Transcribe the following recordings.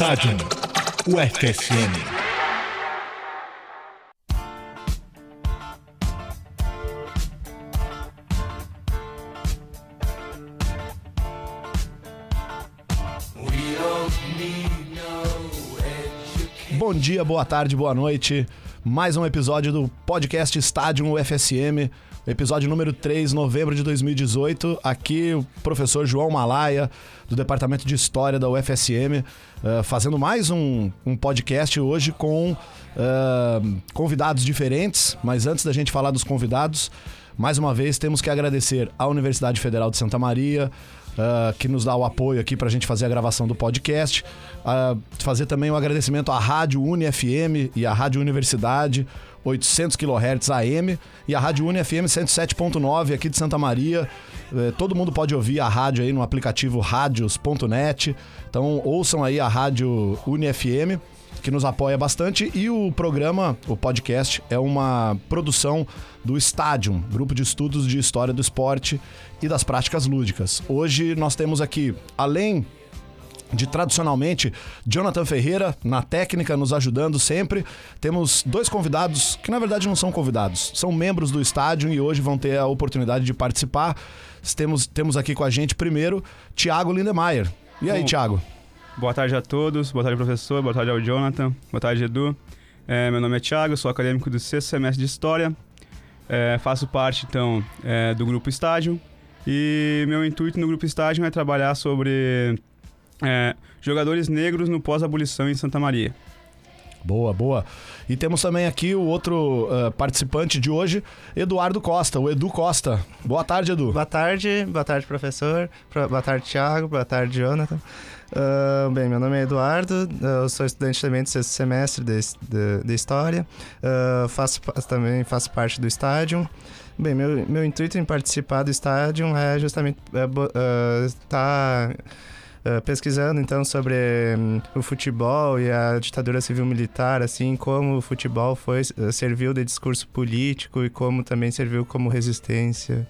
Estádio UFSM. Bom dia, boa tarde, boa noite. Mais um episódio do podcast Estádio UFSM, episódio número 3, novembro de 2018. Aqui o professor João Malaya, do Departamento de História da UFSM, uh, fazendo mais um, um, podcast hoje com uh, convidados diferentes. Mas antes da gente falar dos convidados, mais uma vez temos que agradecer à Universidade Federal de Santa Maria, Uh, que nos dá o apoio aqui para a gente fazer a gravação do podcast. Fazer também um agradecimento à Rádio UniFM e à Rádio Universidade, 800 kHz AM, e à Rádio UniFM 107.9 aqui de Santa Maria. Uh, todo mundo pode ouvir a rádio aí no aplicativo radios.net. Então ouçam aí a Rádio UniFM que nos apoia bastante. E o programa, o podcast, é uma produção do Stadium, grupo de estudos de história do esporte e das práticas lúdicas. Hoje nós temos aqui, além de tradicionalmente Jonathan Ferreira na técnica nos ajudando sempre. Temos dois convidados que na verdade não são convidados, são membros do estádio e hoje vão ter a oportunidade de participar. Temos, temos aqui com a gente primeiro Tiago Lindemeyer. E aí, Tiago? Boa tarde a todos, boa tarde professor, boa tarde ao Jonathan, boa tarde Edu. É, meu nome é Thiago, sou acadêmico do sexto semestre de História, é, faço parte então é, do Grupo Estágio e meu intuito no Grupo Estágio é trabalhar sobre é, jogadores negros no pós-abolição em Santa Maria. Boa, boa. E temos também aqui o outro uh, participante de hoje, Eduardo Costa, o Edu Costa. Boa tarde, Edu. Boa tarde, boa tarde, professor. Boa tarde, Thiago. Boa tarde, Jonathan. Uh, bem, meu nome é Eduardo, eu sou estudante também do sexto semestre de, de, de História, uh, faço, também faço parte do estádio. Bem, meu, meu intuito em participar do estádio é justamente estar... Uh, pesquisando então sobre um, o futebol e a ditadura civil-militar, assim como o futebol foi uh, serviu de discurso político e como também serviu como resistência.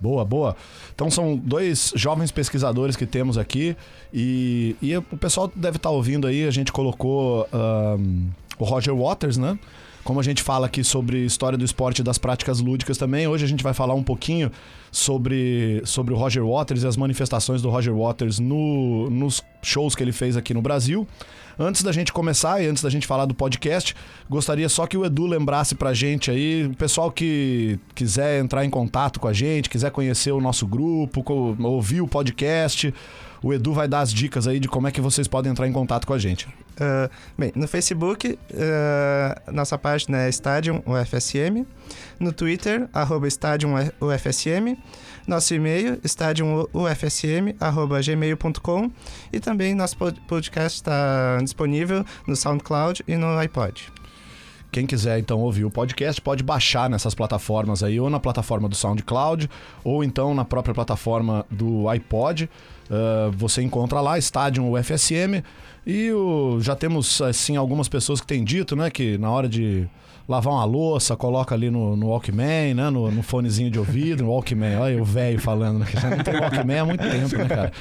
Boa, boa. Então são dois jovens pesquisadores que temos aqui e, e o pessoal deve estar tá ouvindo aí, a gente colocou um, o Roger Waters, né? Como a gente fala aqui sobre história do esporte e das práticas lúdicas também, hoje a gente vai falar um pouquinho sobre, sobre o Roger Waters e as manifestações do Roger Waters no, nos shows que ele fez aqui no Brasil. Antes da gente começar e antes da gente falar do podcast, gostaria só que o Edu lembrasse pra gente aí, o pessoal que quiser entrar em contato com a gente, quiser conhecer o nosso grupo, ouvir o podcast, o Edu vai dar as dicas aí de como é que vocês podem entrar em contato com a gente. Uh, bem, no Facebook, uh, nossa página é Stadium UFSM. No Twitter, arroba Stadium UFSM. Nosso e-mail, stadiumufsm.gmail.com e também nosso podcast está disponível no SoundCloud e no iPod. Quem quiser então ouvir o podcast pode baixar nessas plataformas aí, ou na plataforma do SoundCloud, ou então na própria plataforma do iPod. Uh, você encontra lá, Stadium UFSM. E o, já temos assim algumas pessoas que têm dito, né, que na hora de lavar uma louça, coloca ali no, no Walkman, né? No, no fonezinho de ouvido, no Walkman. Olha o velho falando, né? Já não tem Walkman há muito tempo, né, cara?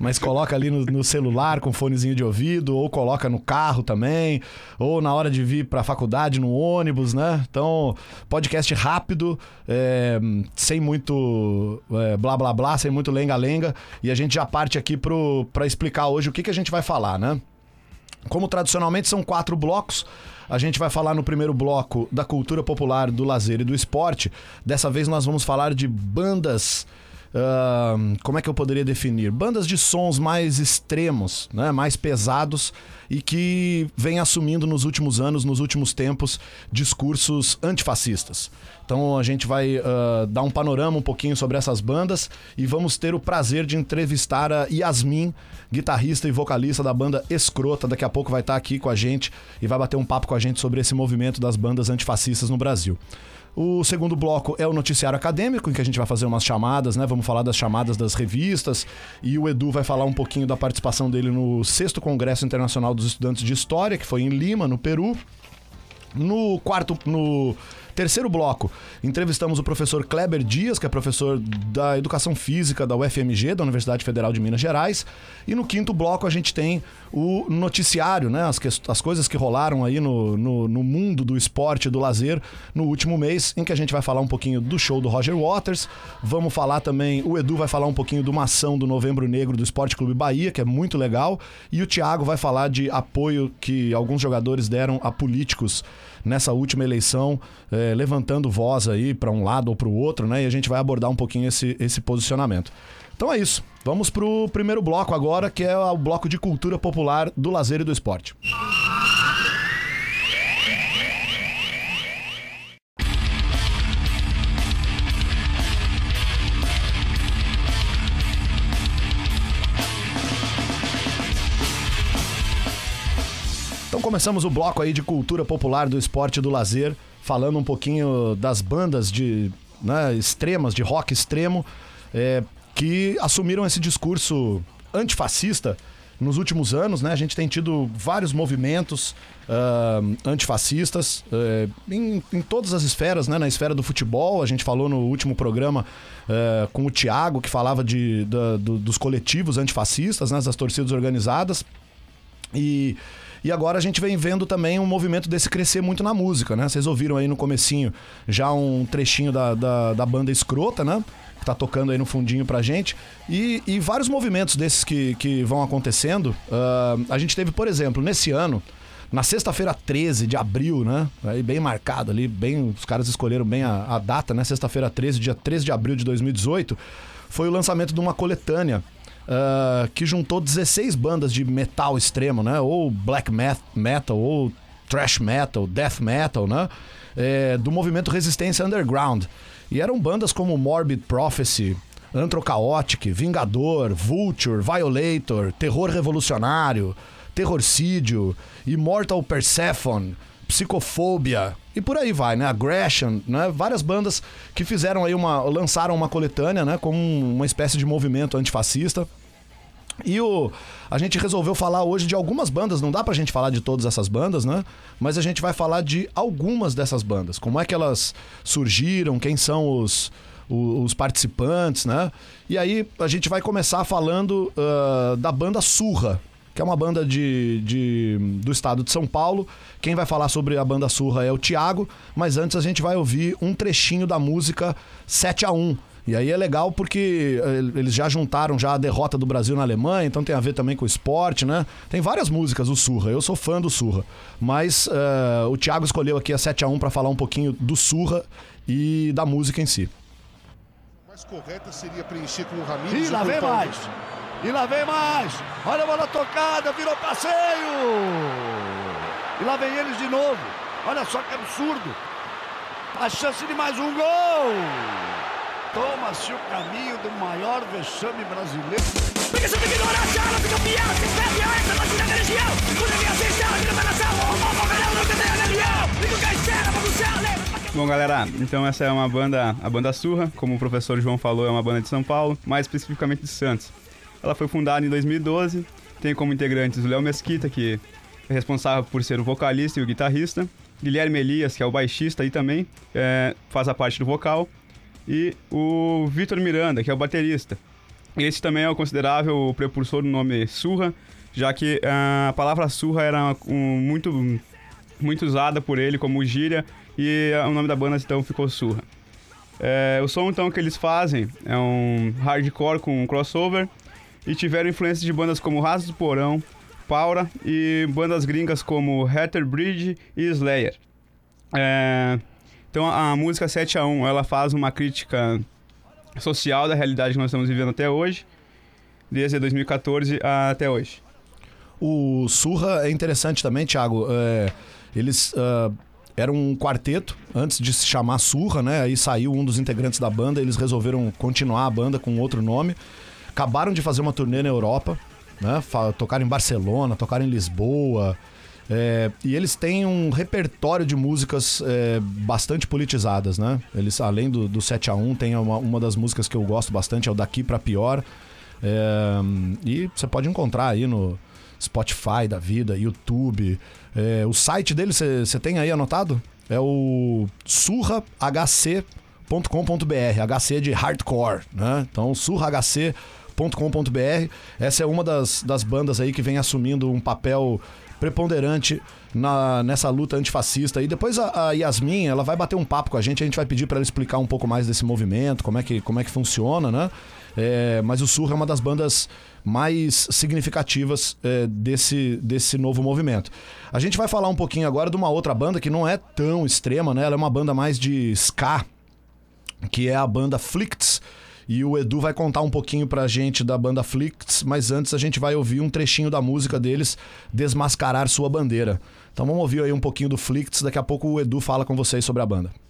Mas coloca ali no, no, celular com fonezinho de ouvido, ou coloca no carro também, ou na hora de vir pra faculdade, no ônibus, né? Então, podcast rápido, é, sem muito é, blá blá blá, sem muito lenga-lenga. E a gente já parte aqui pro, pra explicar hoje o que, que a gente vai falar, né? Como tradicionalmente são quatro blocos, a gente vai falar no primeiro bloco da cultura popular, do lazer e do esporte. Dessa vez nós vamos falar de bandas. Como é que eu poderia definir? Bandas de sons mais extremos, né? mais pesados e que vem assumindo nos últimos anos, nos últimos tempos, discursos antifascistas. Então a gente vai uh, dar um panorama um pouquinho sobre essas bandas e vamos ter o prazer de entrevistar a Yasmin, guitarrista e vocalista da banda Escrota. Daqui a pouco vai estar aqui com a gente e vai bater um papo com a gente sobre esse movimento das bandas antifascistas no Brasil. O segundo bloco é o noticiário acadêmico, em que a gente vai fazer umas chamadas, né? Vamos falar das chamadas das revistas. E o Edu vai falar um pouquinho da participação dele no sexto Congresso Internacional dos Estudantes de História, que foi em Lima, no Peru. No quarto, no Terceiro bloco, entrevistamos o professor Kleber Dias, que é professor da Educação Física da UFMG, da Universidade Federal de Minas Gerais. E no quinto bloco a gente tem o noticiário, né? As, que, as coisas que rolaram aí no, no, no mundo do esporte e do lazer no último mês, em que a gente vai falar um pouquinho do show do Roger Waters. Vamos falar também, o Edu vai falar um pouquinho de uma ação do Novembro Negro do Esporte Clube Bahia, que é muito legal. E o Thiago vai falar de apoio que alguns jogadores deram a políticos nessa última eleição, eh, levantando voz aí para um lado ou para o outro, né? E a gente vai abordar um pouquinho esse, esse posicionamento. Então é isso. Vamos pro primeiro bloco agora, que é o bloco de cultura popular do lazer e do esporte. Começamos o bloco aí de cultura popular do esporte e do lazer, falando um pouquinho das bandas de né, extremas, de rock extremo, é, que assumiram esse discurso antifascista nos últimos anos, né? A gente tem tido vários movimentos uh, antifascistas uh, em, em, todas as esferas, né? Na esfera do futebol, a gente falou no último programa uh, com o Thiago, que falava de, da, do, dos coletivos antifascistas, né? Das torcidas organizadas. E e agora a gente vem vendo também um movimento desse crescer muito na música, né? Vocês ouviram aí no comecinho já um trechinho da, da, da banda Escrota, né? Que tá tocando aí no fundinho pra gente. E, e vários movimentos desses que, que vão acontecendo. Uh, a gente teve, por exemplo, nesse ano, na sexta-feira 13 de abril, né? Aí bem marcado ali, bem, os caras escolheram bem a, a data, né? Sexta-feira 13, dia 13 de abril de 2018, foi o lançamento de uma coletânea uh, que juntou 16 bandas de metal extremo, né? Ou black metal, ou thrash metal, death metal, né? É, do movimento Resistência Underground. E eram bandas como Morbid Prophecy, Antrocaotic, Vingador, Vulture, Violator, Terror Revolucionário, Terrorcídio, Immortal Persephone, Psicofobia e por aí vai, né? Aggression, né? Várias bandas que fizeram aí uma. lançaram uma coletânea, né? Como uma espécie de movimento antifascista. E o, a gente resolveu falar hoje de algumas bandas, não dá pra gente falar de todas essas bandas, né? Mas a gente vai falar de algumas dessas bandas. Como é que elas surgiram, quem são os, os, os participantes, né? E aí a gente vai começar falando uh, da banda Surra, que é uma banda de, de, do estado de São Paulo. Quem vai falar sobre a banda Surra é o Thiago, mas antes a gente vai ouvir um trechinho da música 7 a 1 e aí é legal porque eh, eles já juntaram já a derrota do Brasil na Alemanha, então tem a ver também com o esporte, né? Tem várias músicas do Surra, eu sou fã do Surra. Mas uh, o Thiago escolheu aqui a 7 a 1 para falar um pouquinho do Surra e da música em si. mais correta seria preencher com o Ramires. E lá vem mais! E lá vem mais. Olha a bola tocada, virou passeio. E lá vem eles de novo. Olha só que absurdo. A chance de mais um gol. Toma-se o caminho do maior vexame brasileiro. Porque se fica pior, se perde a. Quando o não tem a religião. Bom, galera, então essa é uma banda, a banda Surra, como o professor João falou, é uma banda de São Paulo, mais especificamente de Santos. Ela foi fundada em 2012, tem como integrantes o Léo Mesquita, que é responsável por ser o vocalista e o guitarrista, Guilherme Elias, que é o baixista e também é, faz a parte do vocal, e o Vitor Miranda, que é o baterista. Esse também é o considerável precursor do nome Surra, já que a palavra surra era um, muito, muito usada por ele como gíria e o nome da banda então ficou Surra. É, o som então que eles fazem é um hardcore com crossover e tiveram influências de bandas como Raso do Porão, Paura e bandas gringas como Hatter Bridge e Slayer. É, então a, a música 7 a 1 ela faz uma crítica social da realidade que nós estamos vivendo até hoje, desde 2014 até hoje. O Surra é interessante também, Thiago. É, eles uh, eram um quarteto antes de se chamar Surra, né? Aí saiu um dos integrantes da banda, eles resolveram continuar a banda com outro nome acabaram de fazer uma turnê na Europa, né? Tocaram em Barcelona, tocaram em Lisboa. É, e eles têm um repertório de músicas é, bastante politizadas, né? Eles, além do, do 7 a 1 tem uma, uma das músicas que eu gosto bastante, é o Daqui Pra Pior. É, e você pode encontrar aí no Spotify da vida, YouTube. É, o site dele, você tem aí anotado? é o surrahc.com.br. HC de hardcore, né? Então, surrahc.com.br. Essa é uma das, das bandas aí que vem assumindo um papel preponderante na, nessa luta antifascista. E depois a, a Yasmin, ela vai bater um papo com a gente, a gente vai pedir para ela explicar um pouco mais desse movimento, como é que, como é que funciona, né? É, mas o Surra é uma das bandas mais significativas é, desse, desse novo movimento. A gente vai falar um pouquinho agora de uma outra banda que não é tão extrema, né? Ela é uma banda mais de ska, que é a banda Flicts. E o Edu vai contar um pouquinho pra gente da banda Flicts, mas antes a gente vai ouvir um trechinho da música deles, Desmascarar Sua Bandeira. Então vamos ouvir aí um pouquinho do Flicts, daqui a pouco o Edu fala com vocês sobre a banda.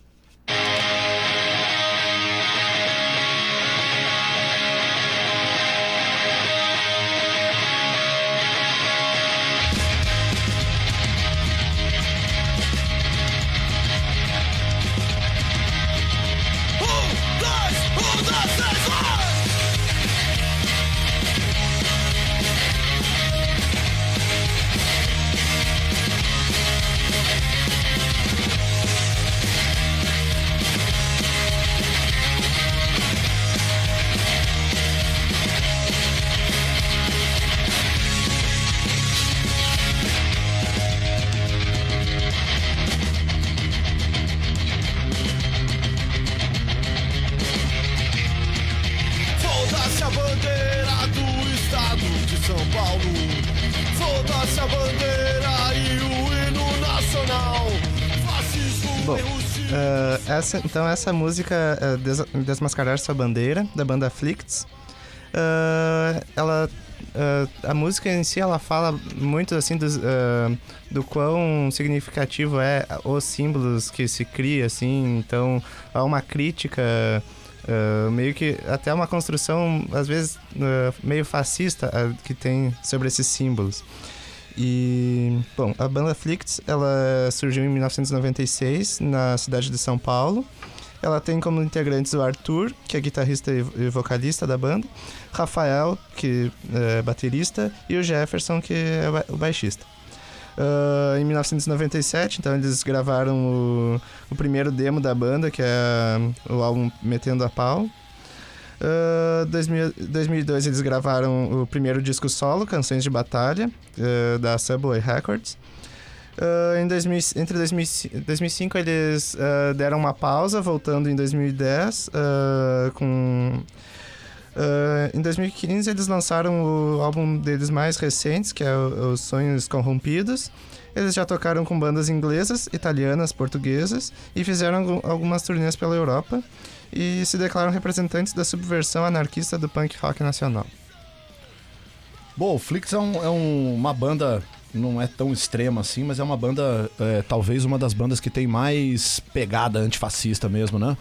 Essa, então essa música é Des- Desmascarar Sua Bandeira, da banda Afflicts, ah, ela ah, a música em si ela fala muito assim dos, ah, do quão significativo é os símbolos que se cria assim então há uma crítica ah, meio que até uma construção às vezes meio fascista que tem sobre esses símbolos e, bom, a banda Flicts, ela surgiu em 1996 na cidade de São Paulo. Ela tem como integrantes o Arthur, que é guitarrista e vocalista da banda, Rafael, que é baterista, e o Jefferson, que é o baixista. Ah, em 1997, então eles gravaram o, o primeiro demo da banda, que é o álbum Metendo a Pau. Uh, 2000 2002 eles gravaram o primeiro disco solo, Canções de Batalha, uh, da Subway Records. Uh, em 2000, entre 2005, 2005 eles uh, deram uma pausa, voltando em 2010 uh, com... Uh, em 2015 eles lançaram o álbum deles mais recentes, que é Os Sonhos Corrompidos. Eles já tocaram com bandas inglesas, italianas, portuguesas e fizeram algu- algumas turnês pela Europa e se declaram representantes da subversão anarquista do punk rock nacional. Bom, o Flix é, um- é um- uma banda, não é tão extrema assim, mas é uma banda, é, talvez uma das bandas que tem mais pegada antifascista mesmo, né?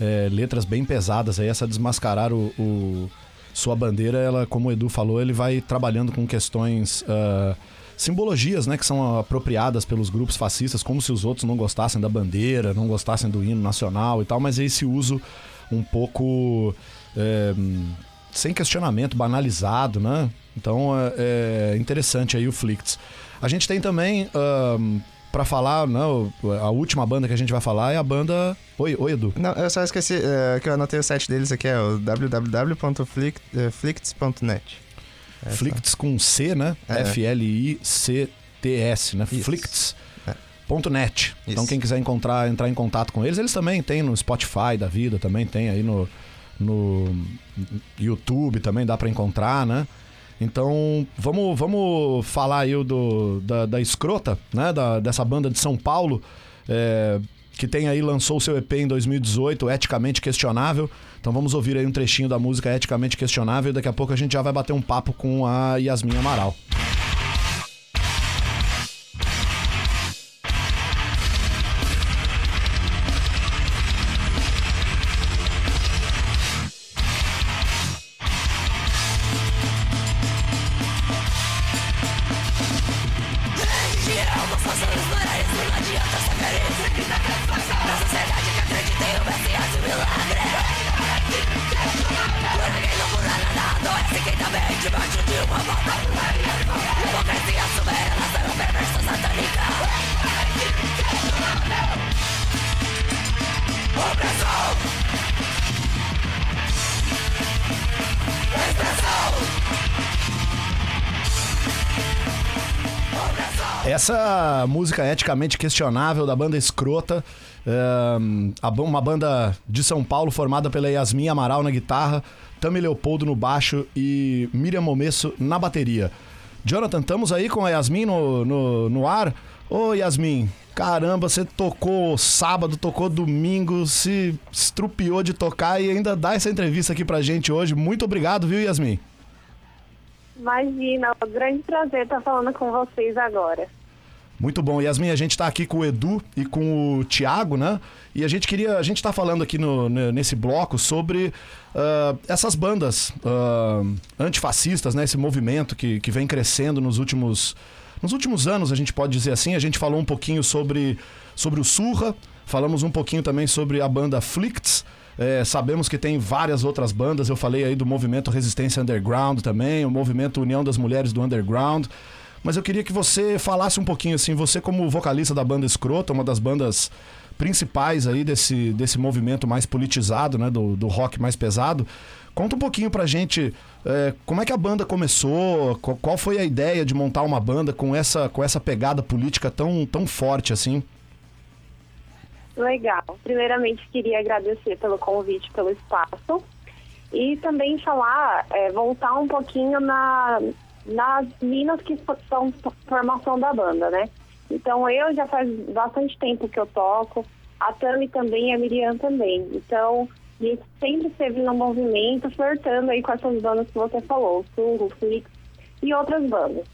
É, letras bem pesadas aí, essa desmascarar o, o- sua bandeira, ela, como o Edu falou, ele vai trabalhando com questões. ah, simbologias, né, que são apropriadas pelos grupos fascistas, como se os outros não gostassem da bandeira, não gostassem do hino nacional e tal, mas esse uso um pouco é, sem questionamento, banalizado, né? Então é, é interessante aí o Flicts. A gente tem também para falar, né, a última banda que a gente vai falar é a banda. Oi, oi Edu. Não, eu só esqueci é, que eu anotei o site deles aqui, é o www.flicts.net. É só. Flicts com C, né? É. F-L-I-C-T-S, né? Isso. Flicts. Ponto .net. Então quem quiser encontrar, entrar em contato com eles, eles também tem no Spotify da vida, também tem aí no, no YouTube, também dá pra encontrar, né? Então vamos, vamos falar aí do, da, da Escrota, né? Da, dessa banda de São Paulo, é, que tem aí, lançou o seu EP em 2018, Eticamente Questionável. Então vamos ouvir aí um trechinho da música Eticamente Questionável e daqui a pouco a gente já vai bater um papo com a Yasmin Amaral. Essa música eticamente questionável da banda Escrota, ba- uma banda de São Paulo formada pela Yasmin Amaral na guitarra, Tami Leopoldo no baixo e Miriam Momesso na bateria. Jonathan, estamos aí com a Yasmin no, no, no ar. Ô Yasmin, caramba, você tocou sábado, tocou domingo, se estrupiou de tocar e ainda dá essa entrevista aqui pra gente hoje. Muito obrigado, viu, Yasmin? Imagina, é um grande prazer estar falando com vocês agora. Muito bom. Yasmin, a gente está aqui com o Edu e com o Thiago, né? E a gente queria. A gente está falando aqui no, ne- nesse bloco sobre ah, essas bandas ah, antifascistas, né? Esse movimento que, que vem crescendo nos últimos. Nos últimos anos, a gente pode dizer assim, a gente falou um pouquinho sobre, sobre o Surra, falamos um pouquinho também sobre a banda Flicts. É, sabemos que tem várias outras bandas. Eu falei aí do movimento Resistência Underground também, o movimento União das Mulheres do Underground. Mas eu queria que você falasse um pouquinho assim, você como vocalista da banda Escrota, uma das bandas principais aí desse, desse movimento mais politizado, né, do, do rock mais pesado. Conta um pouquinho pra gente é, como é que a banda começou, qual, foi a ideia de montar uma banda com essa, com essa pegada política tão, tão forte assim. Legal. Primeiramente, queria agradecer pelo convite, pelo espaço. E também falar, é, voltar um pouquinho na, nas minas que são formação da banda, né? Então, eu já faz bastante tempo que eu toco, a Tami também e a Miriam também. Então, a gente sempre esteve no movimento, flertando aí com essas bandas que você falou, o Sul, o Flix e outras bandas.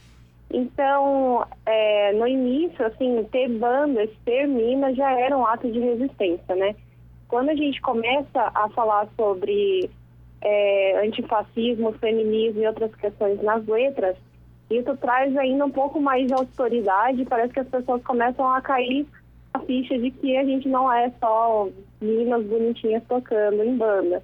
Então, é, no início, assim, ter bandas, ter minas já era um ato de resistência, né? Quando a gente começa a falar sobre é, antifascismo, feminismo e outras questões nas letras, isso traz ainda um pouco mais de autoridade. Parece que as pessoas começam a cair a ficha de que a gente não é só meninas bonitinhas tocando em banda.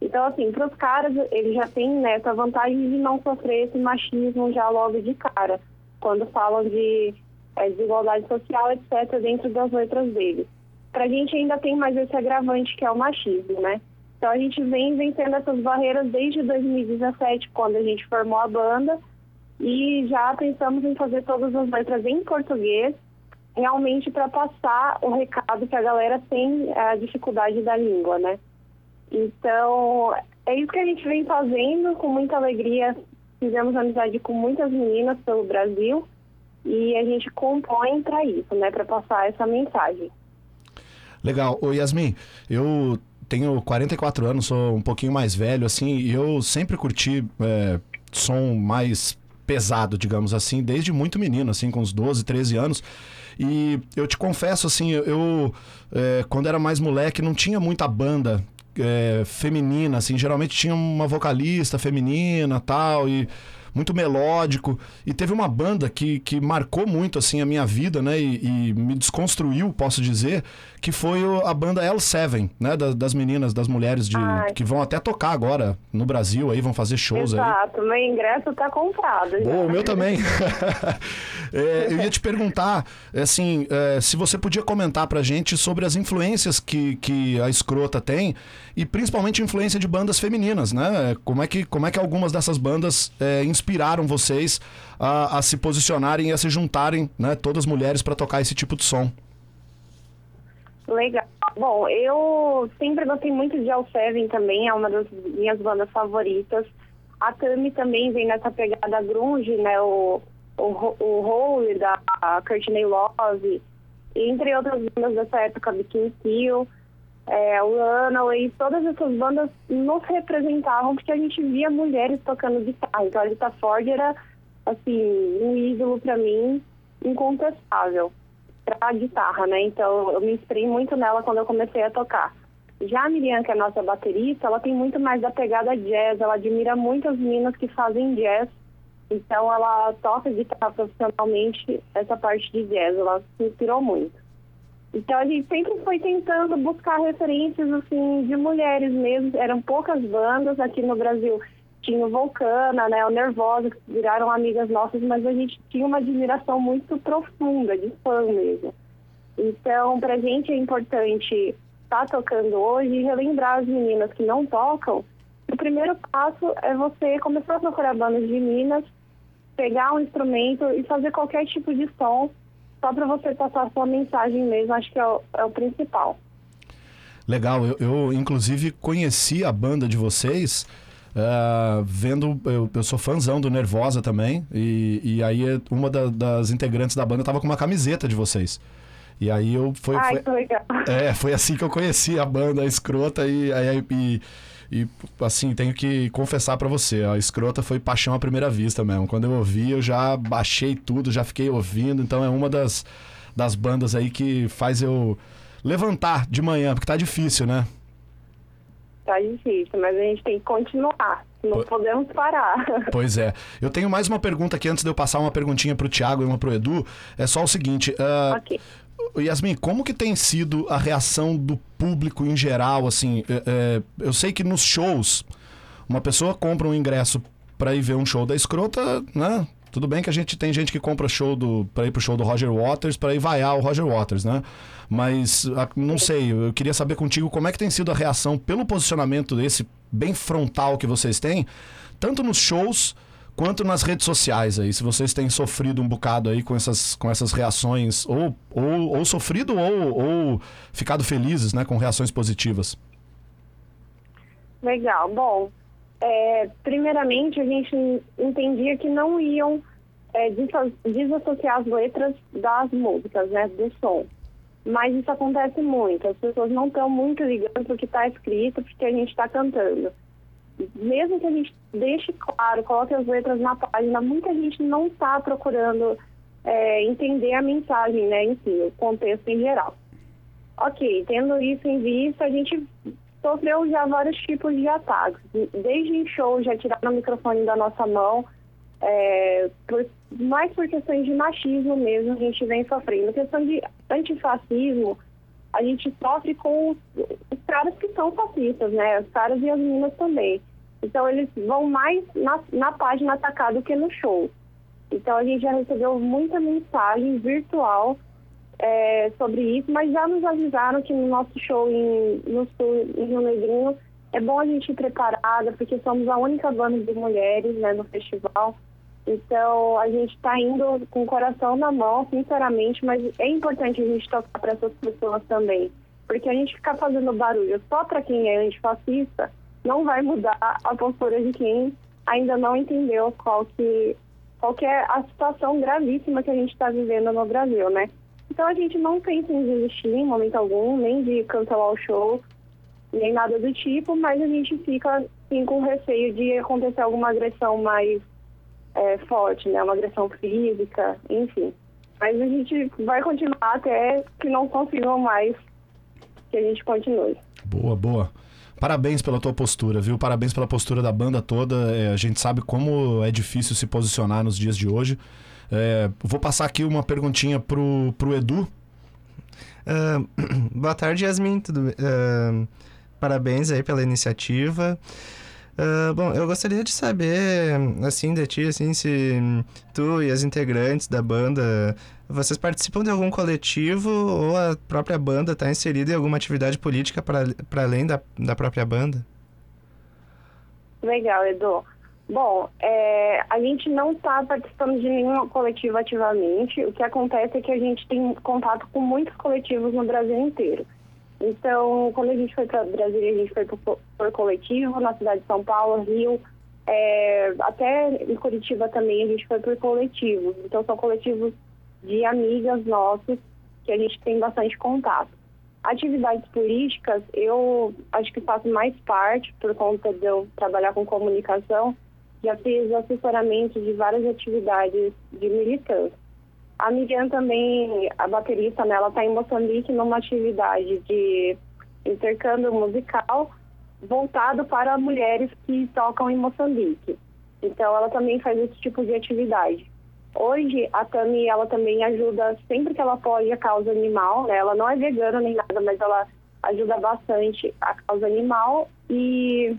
Então, assim, para os caras, eles já têm né, essa vantagem de não sofrer esse machismo já logo de cara, quando falam de é, desigualdade social, etc., dentro das letras deles. Para a gente ainda tem mais esse agravante que é o machismo, né? Então, a gente vem vencendo essas barreiras desde 2017, quando a gente formou a banda, e já pensamos em fazer todas as letras em português, realmente para passar o recado que a galera tem a dificuldade da língua, né? Então, é isso que a gente vem fazendo com muita alegria. Fizemos amizade com muitas meninas pelo Brasil e a gente compõe para isso, né? Para passar essa mensagem. Legal. Ô Yasmin, eu tenho 44 anos, sou um pouquinho mais velho, assim, e eu sempre curti é, som mais pesado, digamos assim, desde muito menino, assim, com uns 12, 13 anos. E eu te confesso, assim, eu, é, quando era mais moleque, não tinha muita banda é, feminina, assim, geralmente tinha uma vocalista feminina tal, e muito melódico. E teve uma banda que, que marcou muito, assim, a minha vida, né, e, e me desconstruiu, posso dizer, que foi a banda L7, né, da- das meninas, das mulheres de, Ai. que vão até tocar agora no Brasil, aí vão fazer shows aí. Exato, meu ingresso tá comprado. já. Boa, o meu também. É, eu ia te perguntar, assim, é, se você podia comentar pra gente sobre as influências que, que a escrota tem e principalmente influência de bandas femininas, né? Como é que, como é que algumas dessas bandas é, inspiraram vocês a, a se posicionarem e a se juntarem, né? Todas mulheres pra tocar esse tipo de som. Legal. Bom, eu sempre gostei muito de All Seven também, é uma das minhas bandas favoritas. A Tami também vem nessa pegada grunge, né? O, o, o Hole da Courtney Love, entre outras bandas dessa época, Bikini Kill, é, o Runaway, todas essas bandas nos representavam porque a gente via mulheres tocando guitarra. Então a Rita Ford era, assim, um ídolo para mim, incontestável pra guitarra, né? Então eu me inspirei muito nela quando eu comecei a tocar. Já a Miriam, que é nossa baterista, ela tem muito mais da pegada jazz, ela admira muito as meninas que fazem jazz, então ela toca guitarra profissionalmente essa parte de jazz, ela se inspirou muito. Então a gente sempre foi tentando buscar referências assim de mulheres mesmo, eram poucas bandas aqui no Brasil. Tinha o Vulcana, né, o Nervosa, que viraram amigas nossas, mas a gente tinha uma admiração muito profunda, de fã mesmo. Então, pra gente é importante estar tocando hoje e relembrar as meninas que não tocam. O primeiro passo é você começar a procurar bandas de minas pegar um instrumento e fazer qualquer tipo de som, só para você passar a sua mensagem mesmo, acho que é o, é o principal. Legal, eu, eu, inclusive conheci a banda de vocês uh, vendo. Eu, eu, sou fãzão do Nervosa também, e, e aí uma da, das integrantes da banda tava com uma camiseta de vocês. E aí eu foi, Ai, foi, legal. É, foi assim que eu conheci a banda a Escrota e, aí, e, e assim, tenho que confessar para você, a Escrota foi paixão à primeira vista mesmo. Quando eu ouvi, eu já baixei tudo, já fiquei ouvindo, então é uma das, das bandas aí que faz eu levantar de manhã, porque tá difícil, né? Tá difícil, mas a gente tem que continuar. Não po podemos parar. Pois é. Eu tenho mais uma pergunta aqui antes de eu passar uma perguntinha pro Thiago e uma pro Edu. É só o seguinte. Uh. Yasmin, como que tem sido a reação do público em geral? Assim, é, é, eu sei que nos shows, uma pessoa compra um ingresso para ir ver um show da escrota, né? Tudo bem que a gente tem gente que compra show do para ir pro show do Roger Waters para ir vaiar o Roger Waters, né? Mas não sei, eu queria saber contigo como é que tem sido a reação pelo posicionamento desse bem frontal que vocês têm, tanto nos shows quanto nas redes sociais aí, se vocês têm sofrido um bocado aí com essas, com essas reações, ou, ou, ou sofrido ou, ou ficado felizes, né, com reações positivas. Legal, bom, é, primeiramente, a gente entendia que não iam é, desassociar as letras das músicas, né, do som. Mas isso acontece muito. As pessoas não estão muito ligando para o que está escrito, porque a gente está cantando. Mesmo que a gente deixe claro, coloque as letras na página, muita gente não está procurando é, entender a mensagem, né, em si, o contexto em geral. Ok, tendo isso em vista, a gente sofreu já vários tipos de ataques. Desde em show, já tiraram o microfone da nossa mão, é, por, mais por questões de machismo mesmo, a gente vem sofrendo. Questão de antifascismo, a gente sofre com os, caras que são fascistas, né? Os caras e as meninas também. Então, eles vão mais na, na página atacar do que no show. Então, a gente já recebeu muita mensagem virtual é, sobre isso, mas já nos avisaram que no nosso show em, no Sul, em Rio Negrinho, é bom a gente ir preparada, porque somos a única banda de mulheres né, no festival. Então, a gente está indo com o coração na mão, sinceramente, mas é importante a gente tocar para essas pessoas também. Porque a gente ficar fazendo barulho só para quem é antifascista não vai mudar a postura de quem ainda não entendeu qual que, qual que é a situação gravíssima que a gente está vivendo no Brasil, né? Então a gente não pensa em desistir em momento algum, nem de cancelar o show, nem nada do tipo, mas a gente fica sim com receio de acontecer alguma agressão mais é, forte, né? Uma agressão física, enfim. Mas a gente vai continuar até que não consigam mais que a gente continue. Boa, boa. Parabéns pela tua postura, viu? Parabéns pela postura da banda toda. É, a gente sabe como é difícil se posicionar nos dias de hoje. É, vou passar aqui uma perguntinha pro, pro Edu. Uh, boa tarde, Yasmin. Tudo, uh, parabéns aí pela iniciativa. Uh, bom, eu gostaria de saber, assim, de ti, assim, se tu e as integrantes da banda, vocês participam de algum coletivo ou a própria banda está inserida em alguma atividade política para além da, da própria banda? Legal, Edu. Bom, é, a gente não está participando de nenhum coletivo ativamente. O que acontece é que a gente tem contato com muitos coletivos no Brasil inteiro. Então, quando a gente foi para Brasília, a gente foi por, coletivo, na cidade de São Paulo, Rio, é, até em Curitiba também a gente foi por coletivos. Então, são coletivos de amigas nossas que a gente tem bastante contato. Atividades políticas, eu acho que faço mais parte por conta de eu trabalhar com comunicação já fiz assessoramento de várias atividades de militância. A Miriam também, a baterista, né, ela está em Moçambique numa atividade de intercâmbio musical voltado para mulheres que tocam em Moçambique. Então, ela também faz esse tipo de atividade. Hoje, a Tami, ela também ajuda sempre que ela pode a causa animal, né? Ela não é vegana nem nada, mas ela ajuda bastante a causa animal e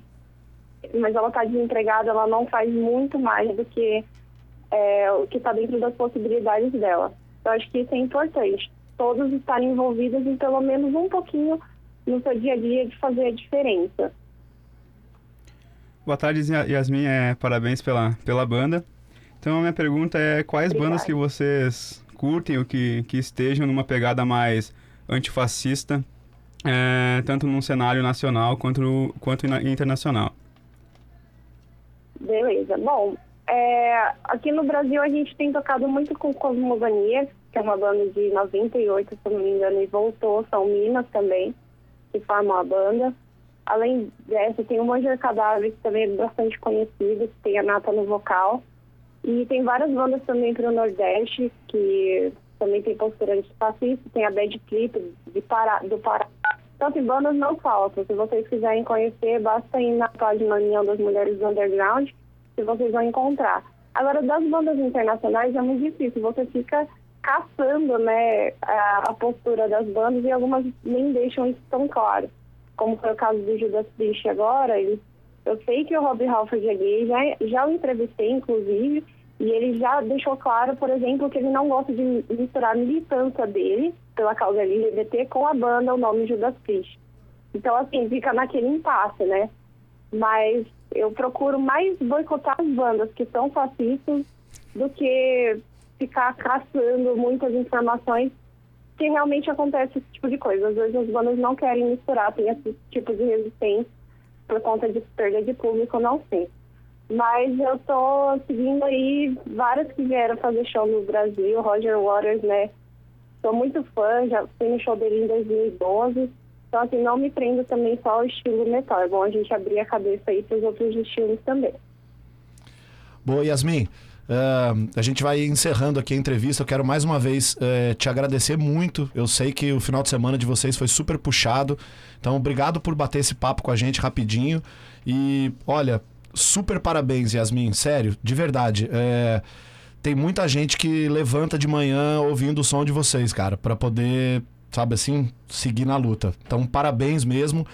mas ela está desempregada, ela não faz muito mais do que é, o que está dentro das possibilidades dela. Eu acho que isso é importante. Todos estarem envolvidos em pelo menos um pouquinho no seu dia a dia de fazer a diferença. Boa tarde, Yasmin. É, parabéns pela, pela banda. Então a minha pergunta é quais Obrigada. bandas que vocês curtem ou que, que estejam numa pegada mais antifascista, é, tanto num cenário nacional quanto, quanto internacional? Beleza. Bom, é, aqui no Brasil a gente tem tocado muito com Cosmogonia, que é uma banda de 98, se não me engano, e voltou, são Minas também, que formam a banda. Além dessa, tem o Manger Cadáver, que também é bastante conhecido, que tem a Nata no vocal. E tem várias bandas também para o Nordeste, que também tem postura antifascista, tem a Bad Clip de Pará, do Pará. Então, assim, bandas não faltam. Se vocês quiserem conhecer, basta ir na página União das Mulheres do Underground, que vocês vão encontrar. Agora, das bandas internacionais é muito difícil. Você fica caçando né, a, a postura das bandas e algumas nem deixam isso tão claro. Como foi o caso do Judas Priest agora, ele, eu sei que o Rob Halford é gay, já, já o entrevistei, inclusive, e ele já deixou claro, por exemplo, que ele não gosta de misturar a militância dele pela causa LGBT com a banda, o nome Judas Priest. Então, assim, fica naquele impasse, né? Mas eu procuro mais boicotar as bandas que são fascistas do que ficar caçando muitas informações que realmente acontece esse tipo de coisa. Às vezes as bandas não querem misturar, tem esse tipo de resistência por conta de perda de público, não sei. Mas eu tô seguindo aí várias que vieram fazer show no Brasil, Roger Waters, né? Sou muito fã, já fui no show dele em 2012. Então, assim, não me prendo também só ao estilo metal. É bom a gente abrir a cabeça aí para os outros estilos também. Boa, Yasmin. eh, a gente vai encerrando aqui a entrevista. Eu quero mais uma vez eh, te agradecer muito. Eu sei que o final de semana de vocês foi super puxado. Então, obrigado por bater esse papo com a gente rapidinho. E, olha, super parabéns, Yasmin. Sério, de verdade. Eh, tem muita gente que levanta de manhã ouvindo o som de vocês, cara, para poder, sabe assim, seguir na luta. Então, parabéns mesmo.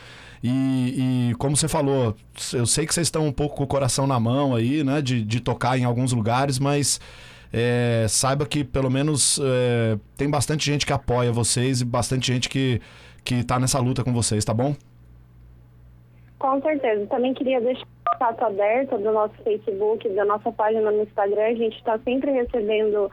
E, e como você falou, eu sei que vocês estão um pouco com o coração na mão aí, né, de, de tocar em alguns lugares, mas é, saiba que pelo menos é, tem bastante gente que apoia vocês e bastante gente que, que tá nessa luta com vocês, tá bom? Com certeza. Também queria deixar o contato aberto do nosso Facebook, da nossa página no Instagram. A gente está sempre recebendo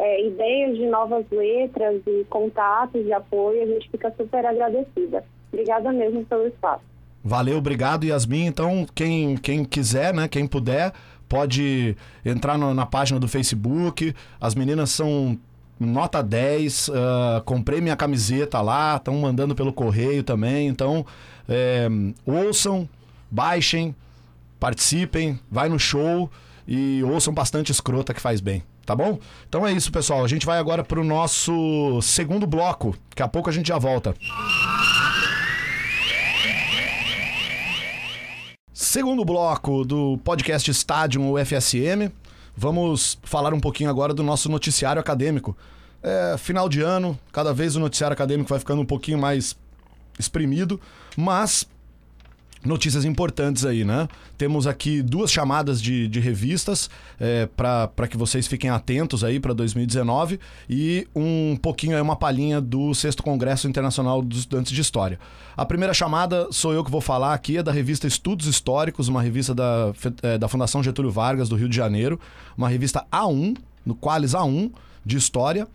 é, ideias de novas letras e contatos de apoio. A gente fica super agradecida. Obrigada mesmo pelo espaço. Valeu, obrigado, Yasmin. Então, quem, quem quiser, né, quem puder, pode entrar no- na página do Facebook. As meninas são nota 10. ah, comprei minha camiseta lá, estão mandando pelo correio também. Então, é, ouçam, baixem, participem, vai no show e ouçam bastante escrota que faz bem. Tá bom? Então é isso, pessoal. A gente vai agora pro nosso segundo bloco. Daqui a pouco a gente já volta. Segundo bloco do podcast Stadium UFSM, vamos falar um pouquinho agora do nosso noticiário acadêmico. É, final de ano, cada vez o noticiário acadêmico vai ficando um pouquinho mais exprimido, mas notícias importantes aí, né? Temos aqui duas chamadas de, de revistas é, para que vocês fiquem atentos aí para 2019 e um pouquinho aí uma palhinha do sexto Congresso Internacional dos Estudantes de História. A primeira chamada sou eu que vou falar aqui, é da revista Estudos Históricos, uma revista da, é, da Fundação Getúlio Vargas do Rio de Janeiro, uma revista A1, no Qualis A1 de História.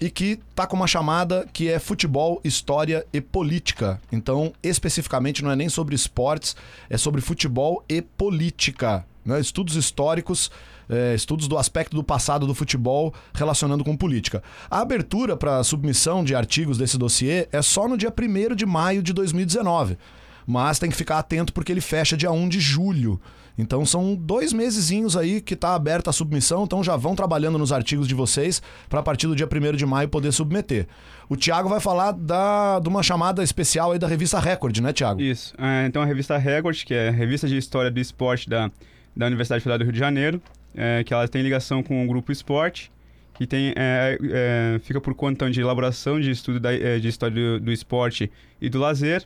E que tá com uma chamada que é futebol, história e política. Então, especificamente, não é nem sobre esportes, é sobre futebol e política. né? Estudos históricos, é, estudos do aspecto do passado do futebol relacionando com política. A abertura para submissão de artigos desse dossiê é só no dia 1 de maio de 2019. Mas tem que ficar atento porque ele fecha dia 1 de julho. Então são dois mesezinhos aí que está aberta a submissão, então já vão trabalhando nos artigos de vocês para a partir do dia 1 de maio poder submeter. O Thiago vai falar da, de uma chamada especial aí da revista Record, né, Thiago? Isso. É, então a revista Record, que é a revista de história do esporte da, da Universidade Federal do Rio de Janeiro, é, que ela tem ligação com o Grupo Esporte, que tem, é, é, fica por conta então, de elaboração de estudo da, é, de história do, do esporte e do lazer,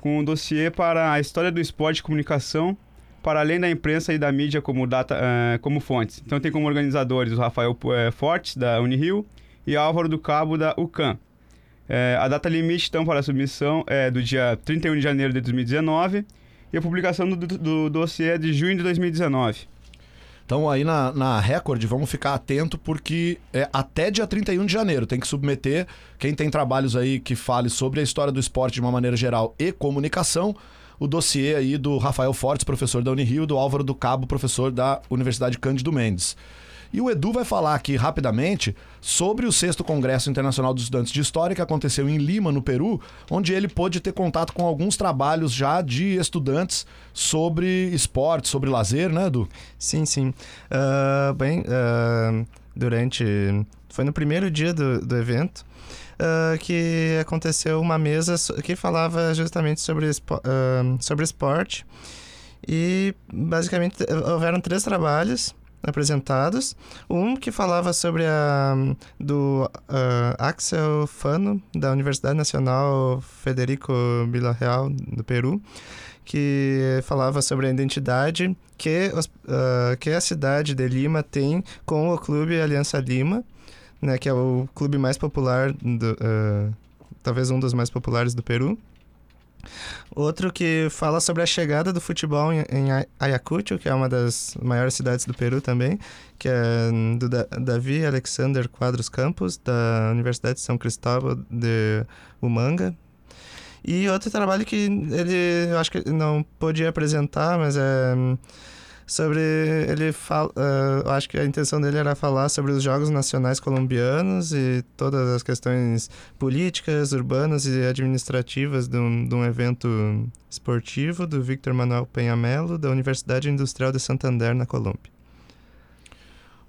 com um dossiê para a história do esporte e comunicação, para além da imprensa e da mídia como, data, é, como fontes. Então tem como organizadores o Rafael é, Fortes, da Unirio, e Álvaro do Cabo, da UCAM. É, a data limite, então, para a submissão é do dia 31 de janeiro de 2019 e a publicação do, do, do dossiê é de junho de 2019. Então aí na, na Record, vamos ficar atento porque é até dia 31 de janeiro tem que submeter quem tem trabalhos aí que fale sobre a história do esporte de uma maneira geral e comunicação, o dossiê aí do Rafael Fortes, professor da Unirio, do Álvaro do Cabo, professor da Universidade Cândido Mendes. E o Edu vai falar aqui rapidamente sobre o sexto Congresso Internacional dos Estudantes de História que aconteceu em Lima, no Peru, onde ele pôde ter contato com alguns trabalhos já de estudantes sobre esporte, sobre lazer, né, Edu? Sim, sim. Uh, bem, uh, durante. Foi no primeiro dia do, do evento. Uh, que aconteceu uma mesa que falava justamente sobre, espo sobre esporte. E basicamente houveram três trabalhos apresentados. Um que falava sobre a do uh, Axel Fano da Universidade Nacional Federico Villarreal do Peru, que falava sobre a identidade que, uh, que a cidade de Lima tem com o clube Aliança Lima, né, que é o clube mais popular do, uh, talvez um dos mais populares do Peru. Outro que fala sobre a chegada do futebol em, em Ayacucho, que é uma das maiores cidades do Peru também, que é do da Davi Alexander Quadros Campos, da Universidade de São Cristóvão de Humanga. E outro trabalho que ele, eu acho que não podia apresentar, mas é sobre ele fala, uh, acho que a intenção dele era falar sobre os jogos nacionais colombianos e todas as questões políticas, urbanas e administrativas de um, de um evento esportivo do Victor Manuel Penhamelo da Universidade Industrial de Santander na Colômbia.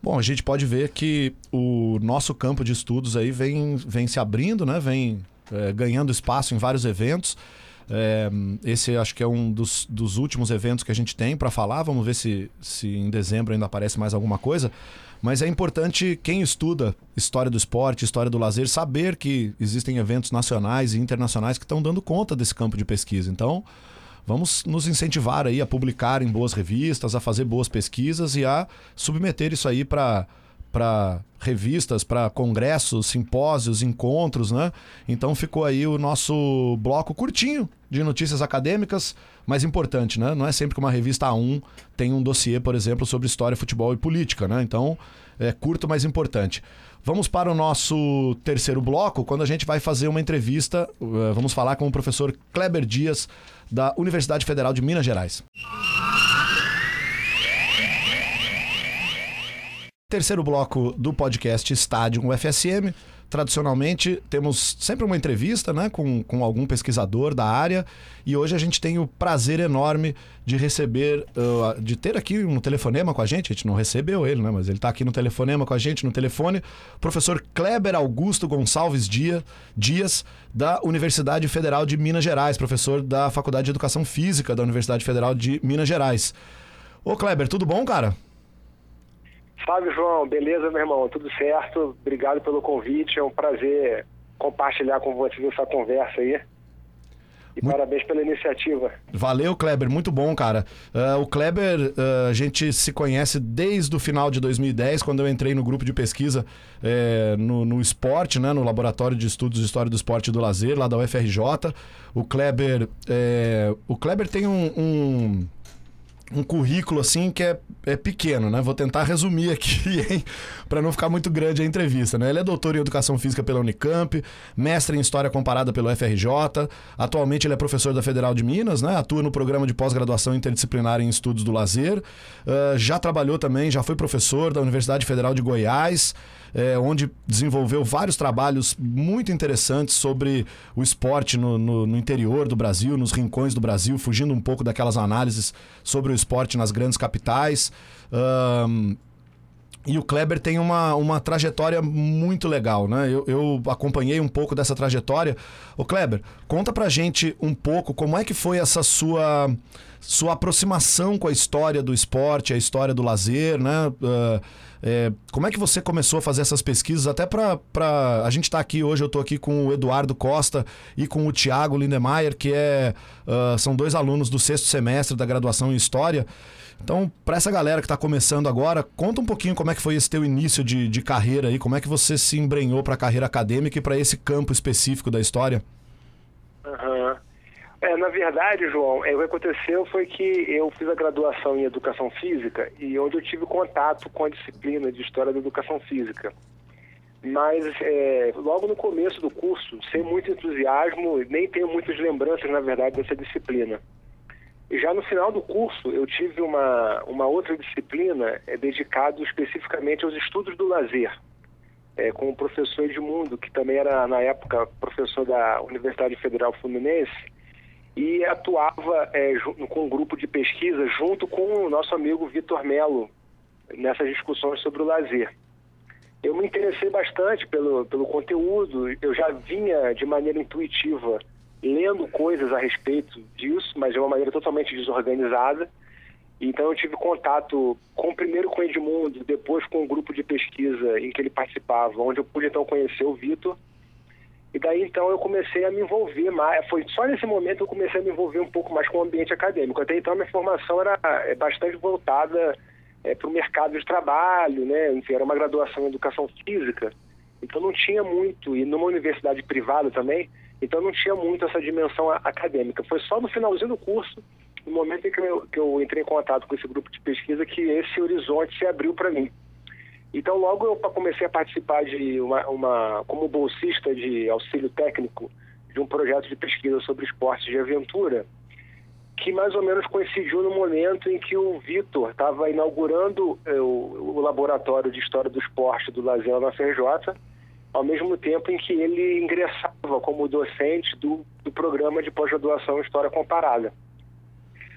Bom, a gente pode ver que o nosso campo de estudos aí vem, vem se abrindo, né? Vem é, ganhando espaço em vários eventos. É, esse acho que é um dos, dos últimos eventos que a gente tem para falar. Vamos ver se, se em dezembro ainda aparece mais alguma coisa. Mas é importante quem estuda história do esporte, história do lazer, saber que existem eventos nacionais e internacionais que estão dando conta desse campo de pesquisa. Então, vamos nos incentivar aí a publicar em boas revistas, a fazer boas pesquisas e a submeter isso aí para para revistas, para congressos, simpósios, encontros, né? Então ficou aí o nosso bloco curtinho de notícias acadêmicas, mas importante, né? Não é sempre que uma revista A1 tem um dossiê, por exemplo, sobre história, futebol e política, né? Então, é curto, mas importante. Vamos para o nosso terceiro bloco, quando a gente vai fazer uma entrevista, eh, vamos falar com o professor Kleber Dias, da Universidade Federal de Minas Gerais. Terceiro bloco do podcast Estádio UFSM. Tradicionalmente, temos sempre uma entrevista né, com, com algum pesquisador da área e hoje a gente tem o prazer enorme de receber, uh, de ter aqui um telefonema com a gente. A gente não recebeu ele, né, mas ele está aqui no telefonema com a gente, no telefone, professor Kleber Augusto Gonçalves Dia, Dias, da Universidade Federal de Minas Gerais, professor da Faculdade de Educação Física da Universidade Federal de Minas Gerais. Ô Kleber, tudo bom, cara? Salve, João. Beleza, meu irmão? Tudo certo? Obrigado pelo convite. É um prazer compartilhar com vocês essa conversa aí. E muito... parabéns pela iniciativa. Valeu, Kleber. Muito bom, cara. Uh, o Kleber, uh, a gente se conhece desde o final de 2010, quando eu entrei no grupo de pesquisa é, no, no, esporte, né, no Laboratório de Estudos de História do Esporte e do Lazer, lá da UFRJ. O Kleber, o Kleber tem um, um um currículo assim que é, é pequeno, né? Vou tentar resumir aqui, para não ficar muito grande a entrevista, né? Ele é doutor em Educação Física pela Unicamp, mestre em História Comparada pelo FRJ, atualmente ele é professor da Federal de Minas, né? Atua no programa de pós-graduação interdisciplinar em Estudos do Lazer, uh, já trabalhou também, já foi professor da Universidade Federal de Goiás, é, onde desenvolveu vários trabalhos muito interessantes sobre o esporte no, no, no, interior do Brasil, nos rincões do Brasil, fugindo um pouco daquelas análises sobre o esporte nas grandes capitais. Um, e o Kleber tem uma, uma trajetória muito legal, né? Eu, eu, acompanhei um pouco dessa trajetória. O Kleber, conta pra gente um pouco como é que foi essa sua, sua aproximação com a história do esporte, a história do lazer, né? Uh, é, como é que você começou a fazer essas pesquisas? Até para. A gente está aqui hoje, eu estou aqui com o Eduardo Costa e com o Tiago Lindemeyer, que é, uh, são dois alunos do sexto semestre da graduação em História. Então, para essa galera que está começando agora, conta um pouquinho como é que foi esse teu início de, de carreira aí, como é que você se embrenhou para a carreira acadêmica e para esse campo específico da história. Uhum. É, na verdade, João, é, o que aconteceu foi que eu fiz a graduação em Educação Física e onde eu tive contato com a disciplina de História da Educação Física. Mas é, logo no começo do curso, sem muito entusiasmo, nem tenho muitas lembranças, na verdade, dessa disciplina. E já no final do curso, eu tive uma, uma outra disciplina é, dedicada especificamente aos estudos do lazer, é, com o professor Edmundo, que também era, na época, professor da Universidade Federal Fluminense, e atuava é, com um grupo de pesquisa junto com o nosso amigo Vitor Melo nessas discussões sobre o lazer. Eu me interessei bastante pelo, pelo conteúdo, eu já vinha de maneira intuitiva lendo coisas a respeito disso, mas de uma maneira totalmente desorganizada. Então eu tive contato com primeiro com o Edmundo, depois com um grupo de pesquisa em que ele participava, onde eu pude então conhecer o Vitor e daí então eu comecei a me envolver mais. Foi só nesse momento eu comecei a me envolver um pouco mais com o ambiente acadêmico. Até então minha formação era é, bastante voltada é, para o mercado de trabalho, né? Enfim, era uma graduação em educação física. Então não tinha muito, e numa universidade privada também, então não tinha muito essa dimensão acadêmica. Foi só no finalzinho do curso, no momento em que eu, que eu entrei em contato com esse grupo de pesquisa, que esse horizonte se abriu para mim. Então, logo eu comecei a participar de uma, uma, como bolsista de auxílio técnico de um projeto de pesquisa sobre esportes de aventura, que mais ou menos coincidiu no momento em que o Vitor estava inaugurando eh, o, o, laboratório de história do esporte do Lazer na FRJ, ao mesmo tempo em que ele ingressava como docente do, do programa de pós-graduação História Comparada.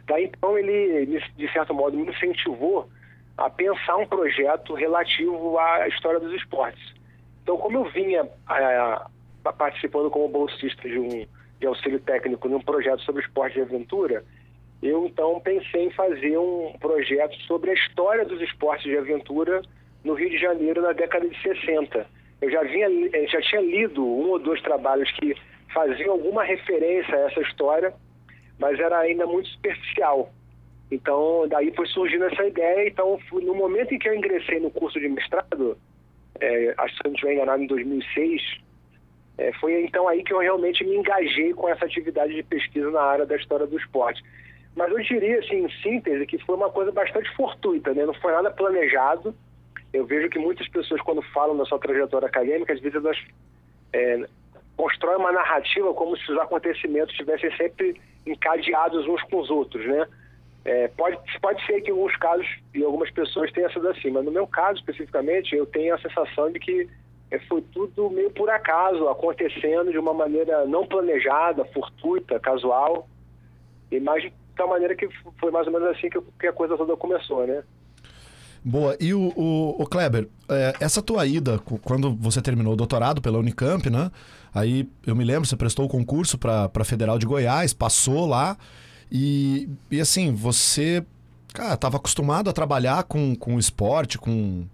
Daí então ele, de certo modo, me incentivou a pensar um projeto relativo à história dos esportes. Então, como eu vinha é, participando como bolsista de um de auxílio técnico num projeto sobre esporte de aventura, eu então pensei em fazer um projeto sobre a história dos esportes de aventura no Rio de Janeiro na década de 60. Eu já, vinha, eh, já tinha lido um ou dois trabalhos que faziam alguma referência a essa história, mas era ainda muito superficial. Então, daí foi surgindo essa ideia. Então, no momento em que eu ingressei no curso de mestrado, é, acho que se não estiver enganado, em 2006, é, foi então aí que eu realmente me engajei com essa atividade de pesquisa na área da história do esporte. Mas eu diria, assim, em síntese, que foi uma coisa bastante fortuita, né? Não foi nada planejado. Eu vejo que muitas pessoas, quando falam da sua trajetória acadêmica, às vezes elas é, constroem uma narrativa como se os acontecimentos estivessem sempre encadeados uns com os outros, né? É, pode, pode ser que em alguns casos e algumas pessoas tenham sido assim, mas no meu caso especificamente, eu tenho a sensação de que é, foi tudo meio por acaso, acontecendo de uma maneira não planejada, fortuita, casual, e mais de tal maneira que foi mais ou menos assim que, que a coisa toda começou, né? Boa. E o, o, o Kleber, é, essa tua ida, quando você terminou o doutorado pela Unicamp, né? Aí eu me lembro, você prestou o concurso para a Federal de Goiás, passou lá. E, e assim, você, cara, estava acostumado a trabalhar com, com esporte, com,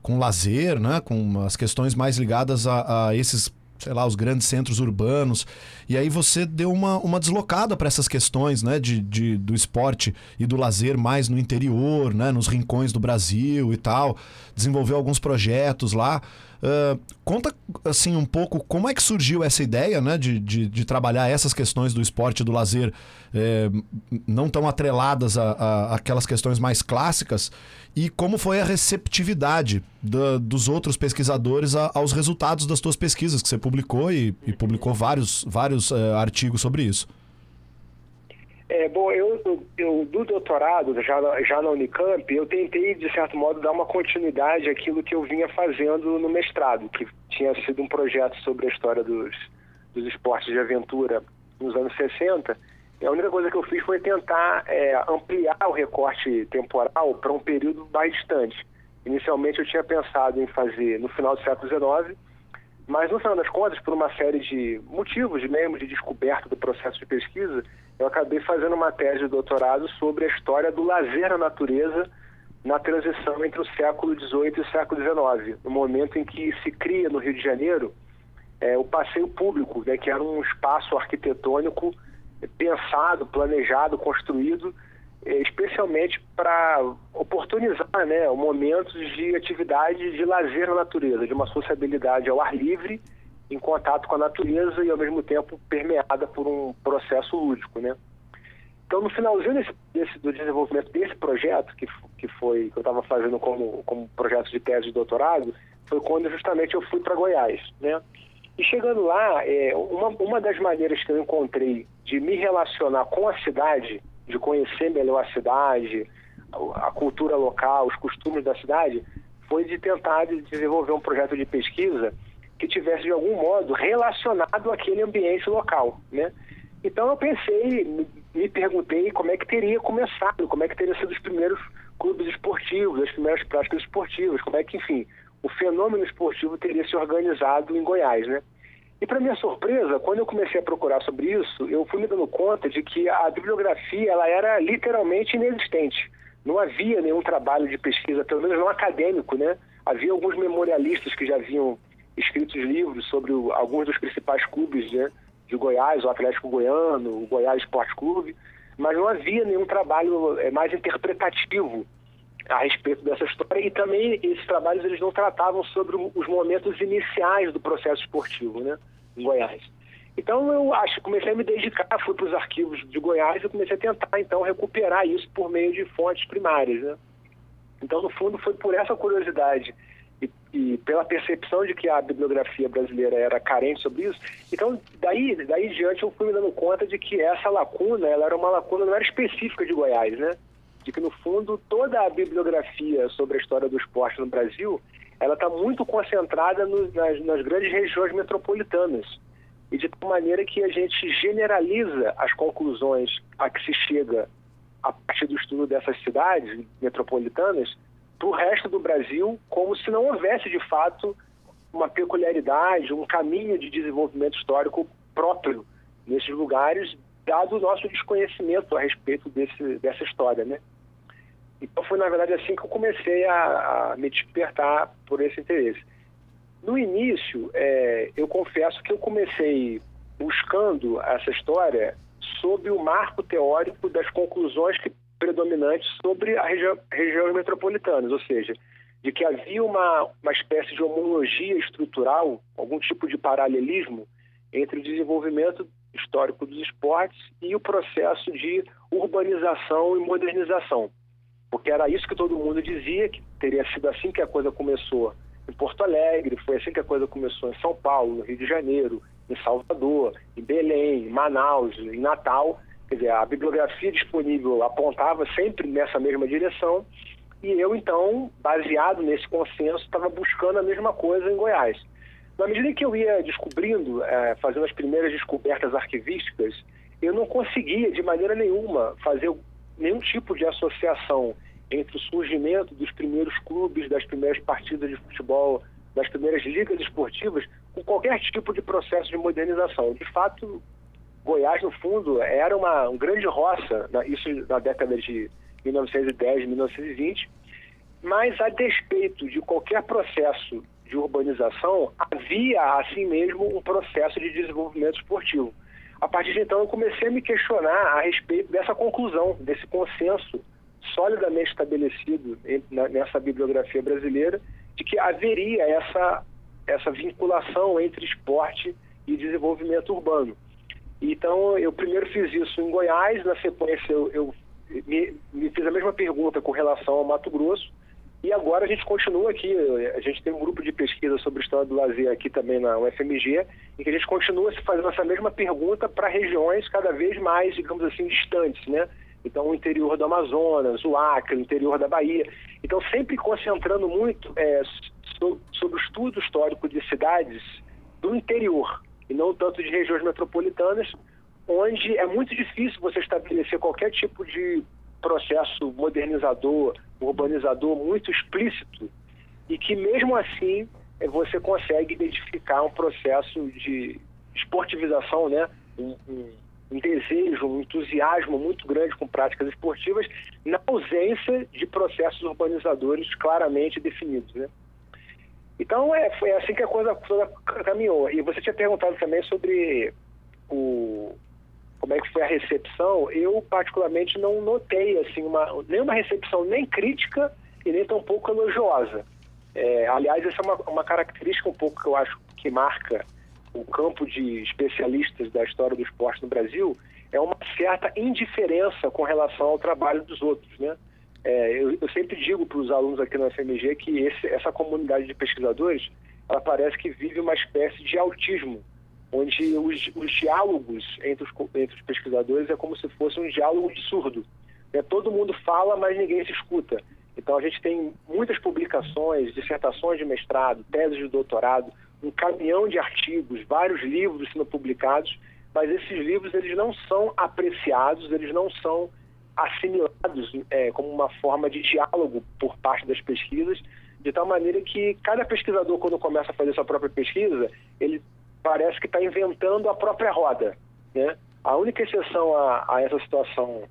com lazer, né? Com as questões mais ligadas a, a esses sei lá, os grandes centros urbanos. E aí você deu uma, uma deslocada para essas questões, né, de, de, do esporte e do lazer mais no interior, né, nos rincões do Brasil e tal. Desenvolveu alguns projetos lá. Conta assim um pouco como é que surgiu essa ideia né, de, de, de trabalhar essas questões do esporte e do lazer é, não tão atreladas a, a, aquelas questões mais clássicas e como foi a receptividade da, dos outros pesquisadores a, aos resultados das suas pesquisas que você publicou e, e publicou vários, vários uh, artigos sobre isso. É, bom, eu, eu, do doutorado, já, já na Unicamp, eu tentei, de certo modo, dar uma continuidade àquilo que eu vinha fazendo no mestrado, que tinha sido um projeto sobre a história dos, dos esportes de aventura nos anos 60. E a única coisa que eu fiz foi tentar é, ampliar o recorte temporal para um período mais distante. Inicialmente eu tinha pensado em fazer no final do século XIX, mas no final das contas, por uma série de motivos mesmo de descoberta do processo de pesquisa, eu acabei fazendo uma tese de doutorado sobre a história do lazer na natureza na transição entre o século XVIII e o século XIX, no momento em que se cria no Rio de Janeiro é, o passeio público, né, que era um espaço arquitetônico pensado, planejado, construído, é, especialmente para oportunizar né, momentos de atividade de lazer na natureza, de uma sociabilidade ao ar livre em contato com a natureza e ao mesmo tempo permeada por um processo lúdico, né? Então, no finalzinho desse, desse, do desenvolvimento desse projeto, que, que foi que eu estava fazendo como, como projeto de tese de doutorado, foi quando justamente eu fui para Goiás, né? E chegando lá, é, uma, uma das maneiras que eu encontrei de me relacionar com a cidade, de conhecer melhor a cidade, a, cultura local, os costumes da cidade, foi de tentar desenvolver um projeto de pesquisa que tivesse de algum modo relacionado àquele ambiente local, né? Então eu pensei, me, perguntei como é que teria começado, como é que teria sido os primeiros clubes esportivos, as primeiras práticas esportivas, como é que, enfim, o fenômeno esportivo teria se organizado em Goiás, né? E para minha surpresa, quando eu comecei a procurar sobre isso, eu fui me dando conta de que a bibliografia ela era literalmente inexistente. Não havia nenhum trabalho de pesquisa, pelo menos não acadêmico, né? Havia alguns memorialistas que já haviam escrito livros sobre o, alguns dos principais clubes né, de Goiás, o Atlético Goiano, o Goiás Esporte Clube, mas não havia nenhum trabalho é, mais interpretativo a respeito dessa história e também esses trabalhos eles não tratavam sobre os momentos iniciais do processo esportivo, né, em Goiás. Então eu acho, comecei a me dedicar, fui para os arquivos de Goiás e comecei a tentar então recuperar isso por meio de fontes primárias, né? Então no fundo foi por essa curiosidade e, pela percepção de que a bibliografia brasileira era carente sobre isso. Então daí daí em diante eu fui me dando conta de que essa lacuna, ela era uma lacuna não era específica de Goiás, né? de que, no fundo, toda a bibliografia sobre a história do esporte no Brasil, ela está muito concentrada no, nas, nas grandes regiões metropolitanas. E de tal maneira que a gente generaliza as conclusões a que se chega a partir do estudo dessas cidades metropolitanas para o resto do Brasil, como se não houvesse, de fato, uma peculiaridade, um caminho de desenvolvimento histórico próprio nesses lugares, dado o nosso desconhecimento a respeito desse, dessa história, né? Então foi, na verdade, assim que eu comecei a, a me despertar por esse interesse. No início, é, eu confesso que eu comecei buscando essa história sob o marco teórico das conclusões que, predominantes sobre a regi regiões metropolitanas, ou seja, de que havia uma, uma espécie de homologia estrutural, algum tipo de paralelismo entre o desenvolvimento histórico dos esportes e o processo de urbanização e modernização porque era isso que todo mundo dizia, que teria sido assim que a coisa começou em Porto Alegre, foi assim que a coisa começou em São Paulo, no Rio de Janeiro, em Salvador, em Belém, em Manaus, em Natal. Quer dizer, a bibliografia disponível apontava sempre nessa mesma direção e eu, então, baseado nesse consenso, estava buscando a mesma coisa em Goiás. Na medida que eu ia descobrindo, é, fazendo as primeiras descobertas arquivísticas, eu não conseguia, de maneira nenhuma, fazer nenhum tipo de associação entre o surgimento dos primeiros clubes, das primeiras partidas de futebol, das primeiras ligas esportivas, com qualquer tipo de processo de modernização. De fato, Goiás, no fundo, era uma, uma grande roça, isso na década de 1910, 1920, mas a despeito de qualquer processo de urbanização, havia, assim mesmo, um processo de desenvolvimento esportivo. A partir de então, eu comecei a me questionar a respeito dessa conclusão, desse consenso solidamente estabelecido nessa bibliografia brasileira, de que haveria essa, essa vinculação entre esporte e desenvolvimento urbano. Então, eu primeiro fiz isso em Goiás, na sequência, eu, eu me, me, fiz a mesma pergunta com relação ao Mato Grosso, e agora a gente continua aqui, a gente tem um grupo de pesquisa sobre história do lazer aqui também na UFMG, em que a gente continua se fazendo essa mesma pergunta para regiões cada vez mais, digamos assim, distantes, né? Então, o interior do Amazonas, o Acre, o interior da Bahia. Então, sempre concentrando muito é, sobre o estudo histórico de cidades do interior, e não tanto de regiões metropolitanas, onde é muito difícil você estabelecer qualquer tipo de processo modernizador, urbanizador muito explícito e que mesmo assim eh, você consegue identificar um processo de esportivização, né? Um, um, desejo, um entusiasmo muito grande com práticas esportivas, na ausência de processos urbanizadores claramente definidos, né? Então é, foi assim que a coisa toda caminhou. E você tinha perguntado também sobre o, como é que foi a recepção, eu particularmente não notei assim uma nenhuma recepção nem crítica e nem tão pouco elogiosa. É, aliás, essa é uma, uma, característica um pouco que eu acho que marca o campo de especialistas da história do esporte no Brasil é uma certa indiferença com relação ao trabalho dos outros, né? É, eu, eu, sempre digo para os alunos aqui na FMG que esse, essa comunidade de pesquisadores, ela parece que vive uma espécie de autismo, onde os, os diálogos entre os, entre os pesquisadores é como se fosse um diálogo de surdo. Né? Todo mundo fala, mas ninguém se escuta. Então a gente tem muitas publicações, dissertações de mestrado, teses de doutorado, um caminhão de artigos, vários livros sendo publicados, mas esses livros eles não são apreciados, eles não são assimilados é, como uma forma de diálogo por parte das pesquisas, de tal maneira que cada pesquisador, quando começa a fazer sua própria pesquisa, ele parece que está inventando a própria roda. Né? A única exceção a, a essa situação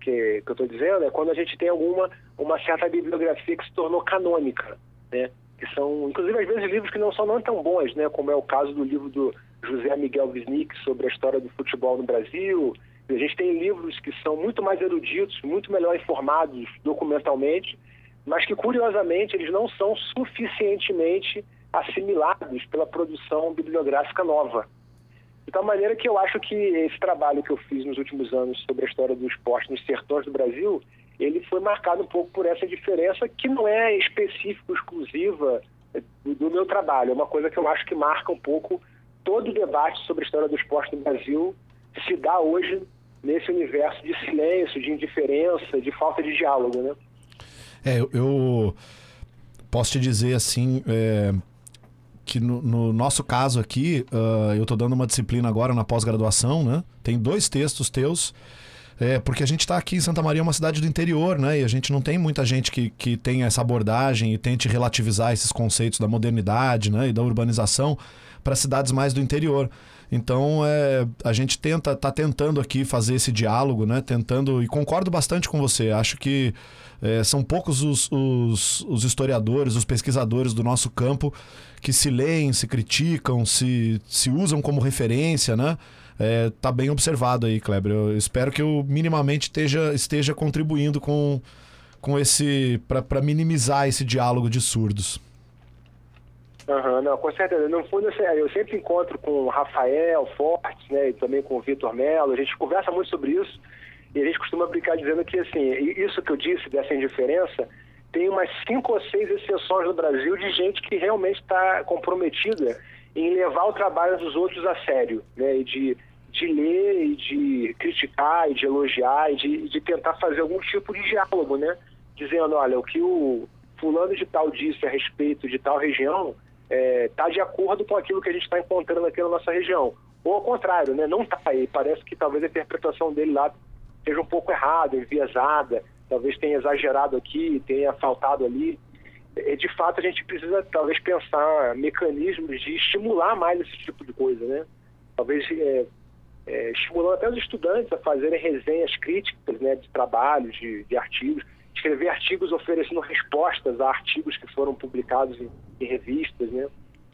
que, que eu estou dizendo é quando a gente tem alguma uma certa bibliografia que se tornou canônica, né? que são, inclusive, às vezes livros que não são não tão bons, né? como é o caso do livro do José Miguel Wisnik sobre a história do futebol no Brasil, a gente tem livros que são muito mais eruditos, muito melhor informados documentalmente, mas que, curiosamente, eles não são suficientemente assimilados pela produção bibliográfica nova. De tal maneira que eu acho que esse trabalho que eu fiz nos últimos anos sobre a história do esporte nos sertões do Brasil, ele foi marcado um pouco por essa diferença que não é específica, exclusiva do, do meu trabalho. É uma coisa que eu acho que marca um pouco todo o debate sobre a história do esporte no Brasil se dá hoje nesse universo de silêncio, de indiferença, de falta de diálogo, né? É, eu, posso te dizer assim, é, que no, no, nosso caso aqui, uh, eu estou dando uma disciplina agora na pós-graduação, né? Tem dois textos teus, é, porque a gente está aqui em Santa Maria, uma cidade do interior, né? E a gente não tem muita gente que, que tem essa abordagem e tente relativizar esses conceitos da modernidade né? e da urbanização para cidades mais do interior. Então, é, a gente tenta, tá tentando aqui fazer esse diálogo, né? Tentando, e concordo bastante com você. Acho que é, são poucos os, os, os, historiadores, os pesquisadores do nosso campo que se leem, se criticam, se, se usam como referência, né? É, tá bem observado aí, Kleber. Eu espero que eu minimamente esteja, esteja contribuindo com, com esse. para minimizar esse diálogo de surdos. Uhum, não, com certeza. No fundo, eu sempre encontro com o Rafael Fortes, né, e também com o Vitor Mello, a gente conversa muito sobre isso, e a gente costuma brincar dizendo que, assim, isso que eu disse, dessa indiferença, tem umas cinco ou seis exceções no Brasil de gente que realmente está comprometida em levar o trabalho dos outros a sério, né, e de, de ler, e de criticar, e de elogiar, e de, de tentar fazer algum tipo de diálogo, né, dizendo, olha, o que o fulano de tal disse a respeito de tal região está é, tá de acordo com aquilo que a gente está encontrando aqui na nossa região. Ou ao contrário, né? não está aí. Parece que talvez a interpretação dele lá seja um pouco errada, enviesada, talvez tenha exagerado aqui, tenha faltado ali. E, de fato, a gente precisa talvez pensar mecanismos de estimular mais esse tipo de coisa, né? Talvez é, é, estimulando até os estudantes a fazerem resenhas críticas né, de trabalhos, de, de artigos, escrever artigos oferecendo respostas a artigos que foram publicados em, em revistas, né?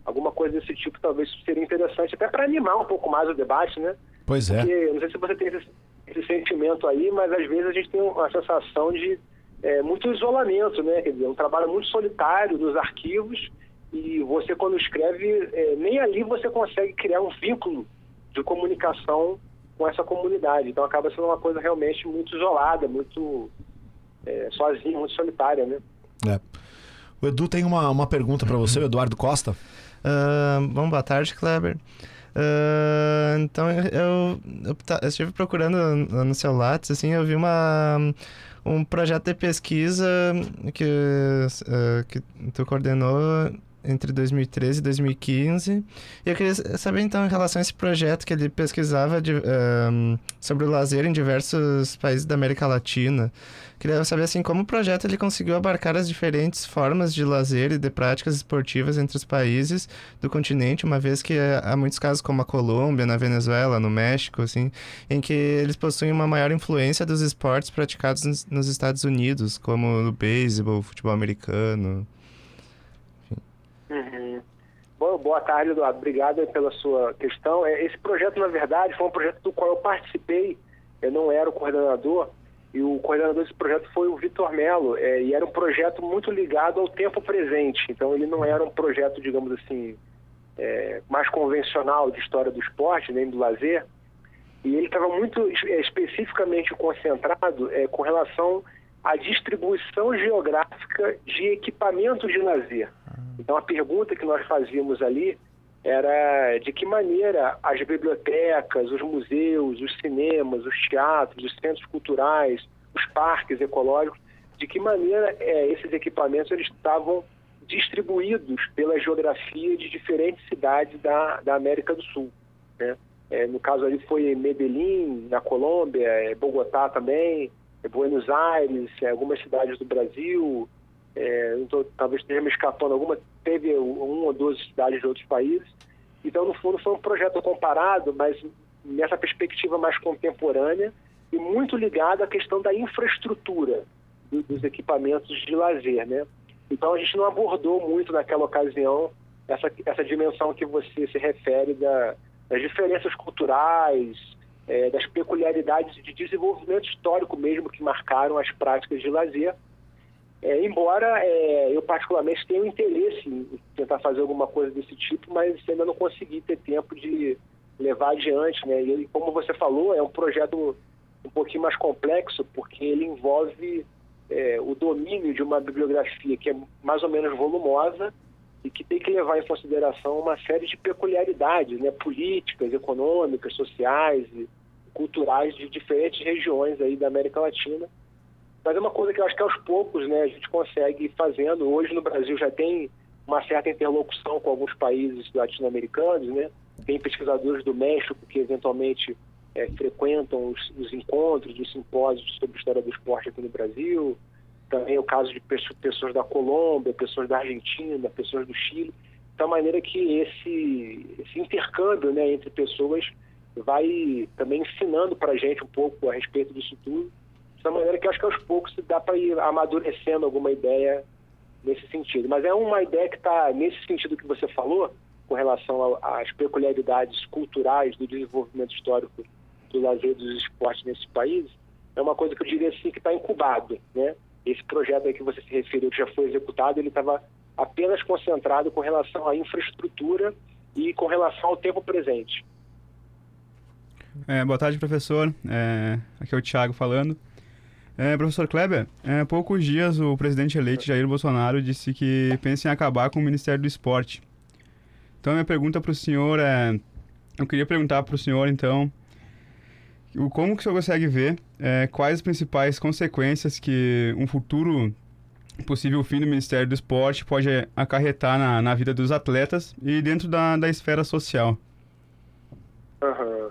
Alguma coisa desse tipo talvez seria interessante até para animar um pouco mais o debate, né? Pois é. Porque, não sei se você tem esse, esse, sentimento aí, mas às vezes a gente tem uma sensação de é, muito isolamento, né? Quer dizer, um trabalho muito solitário nos arquivos e você quando escreve, é, nem ali você consegue criar um vínculo de comunicação com essa comunidade. Então acaba sendo uma coisa realmente muito isolada, muito é, sozinho, muito solitária, né? É. O Edu tem uma, uma pergunta para você, o Eduardo Costa. Uh, bom, boa tarde, Kleber. Uh, então, eu, eu, eu, estive procurando no seu Lattes, assim, eu vi uma, um projeto de pesquisa que, uh, que tu coordenou entre 2013 e 2015. E eu queria saber, então, em relação a esse projeto que ele pesquisava de, um, sobre o lazer em diversos países da América Latina. Queria saber, assim, como o projeto ele conseguiu abarcar as diferentes formas de lazer e de práticas esportivas entre os países do continente, uma vez que há muitos casos, como a Colômbia, na Venezuela, no México, assim, em que eles possuem uma maior influência dos esportes praticados nos Estados Unidos, como o beisebol, o futebol americano. Uhum. Bom, boa tarde, Eduardo. Obrigado pela sua questão. É, esse projeto, na verdade, foi um projeto do qual eu participei. Eu não era o coordenador, e o coordenador desse projeto foi o Vitor Melo, é, e era um projeto muito ligado ao tempo presente. Então, ele não era um projeto, digamos assim, é, mais convencional de história do esporte, nem do lazer, e ele estava muito é, especificamente concentrado é, com relação à distribuição geográfica de equipamentos de lazer. Então a pergunta que nós fazíamos ali era de que maneira as bibliotecas, os museus, os cinemas, os teatros, os centros culturais, os parques ecológicos, de que maneira é, esses equipamentos eles estavam distribuídos pela geografia de diferentes cidades da, da América do Sul. Né? É, no caso ali foi Medellín, na Colômbia, é, Bogotá também, Buenos Aires, é, algumas cidades do Brasil, é, tô, talvez esteja me escapando alguma, teve uma ou duas cidades de outros países. Então, no fundo, foi um projeto comparado, mas nessa perspectiva mais contemporânea e muito ligado à questão da infraestrutura do, dos equipamentos de lazer, né? Então, a gente não abordou muito naquela ocasião essa, essa dimensão que você se refere da, das diferenças culturais, é, das peculiaridades de desenvolvimento histórico mesmo que marcaram as práticas de lazer, é, embora é, eu particularmente tenha interesse em tentar fazer alguma coisa desse tipo, mas ainda não consegui ter tempo de levar adiante, né? E como você falou, é um projeto um pouquinho mais complexo, porque ele envolve é, o domínio de uma bibliografia que é mais ou menos volumosa e que tem que levar em consideração uma série de peculiaridades, né? Políticas, econômicas, sociais e culturais de diferentes regiões aí da América Latina mas é uma coisa que eu acho que aos poucos né, a gente consegue ir fazendo. Hoje no Brasil já tem uma certa interlocução com alguns países latino-americanos, né? Tem pesquisadores do México que eventualmente é, frequentam os, os, encontros, os simpósios sobre história do esporte aqui no Brasil. Também o caso de pessoas da Colômbia, pessoas da Argentina, pessoas do Chile. De maneira que esse, esse intercâmbio né, entre pessoas vai também ensinando para a gente um pouco a respeito disso tudo da maneira que acho que aos poucos dá para ir amadurecendo alguma ideia nesse sentido. Mas é uma ideia que está nesse sentido que você falou, com relação às peculiaridades culturais do desenvolvimento histórico do lazer dos esportes nesse país, é uma coisa que eu diria assim que está incubado, né? Esse projeto aí que você se referiu, que já foi executado, ele estava apenas concentrado com relação à infraestrutura e com relação ao tempo presente. É, boa tarde, professor. É, aqui é o Thiago falando. É, professor Kleber, há poucos dias o presidente eleito Jair Bolsonaro disse que pensa em acabar com o Ministério do Esporte. Então, minha pergunta para o senhor é... Eu queria perguntar para o senhor, então, como que o senhor consegue ver é, quais as principais consequências que um futuro possível fim do Ministério do Esporte pode acarretar na, na vida dos atletas e dentro da, da esfera social? Uhum.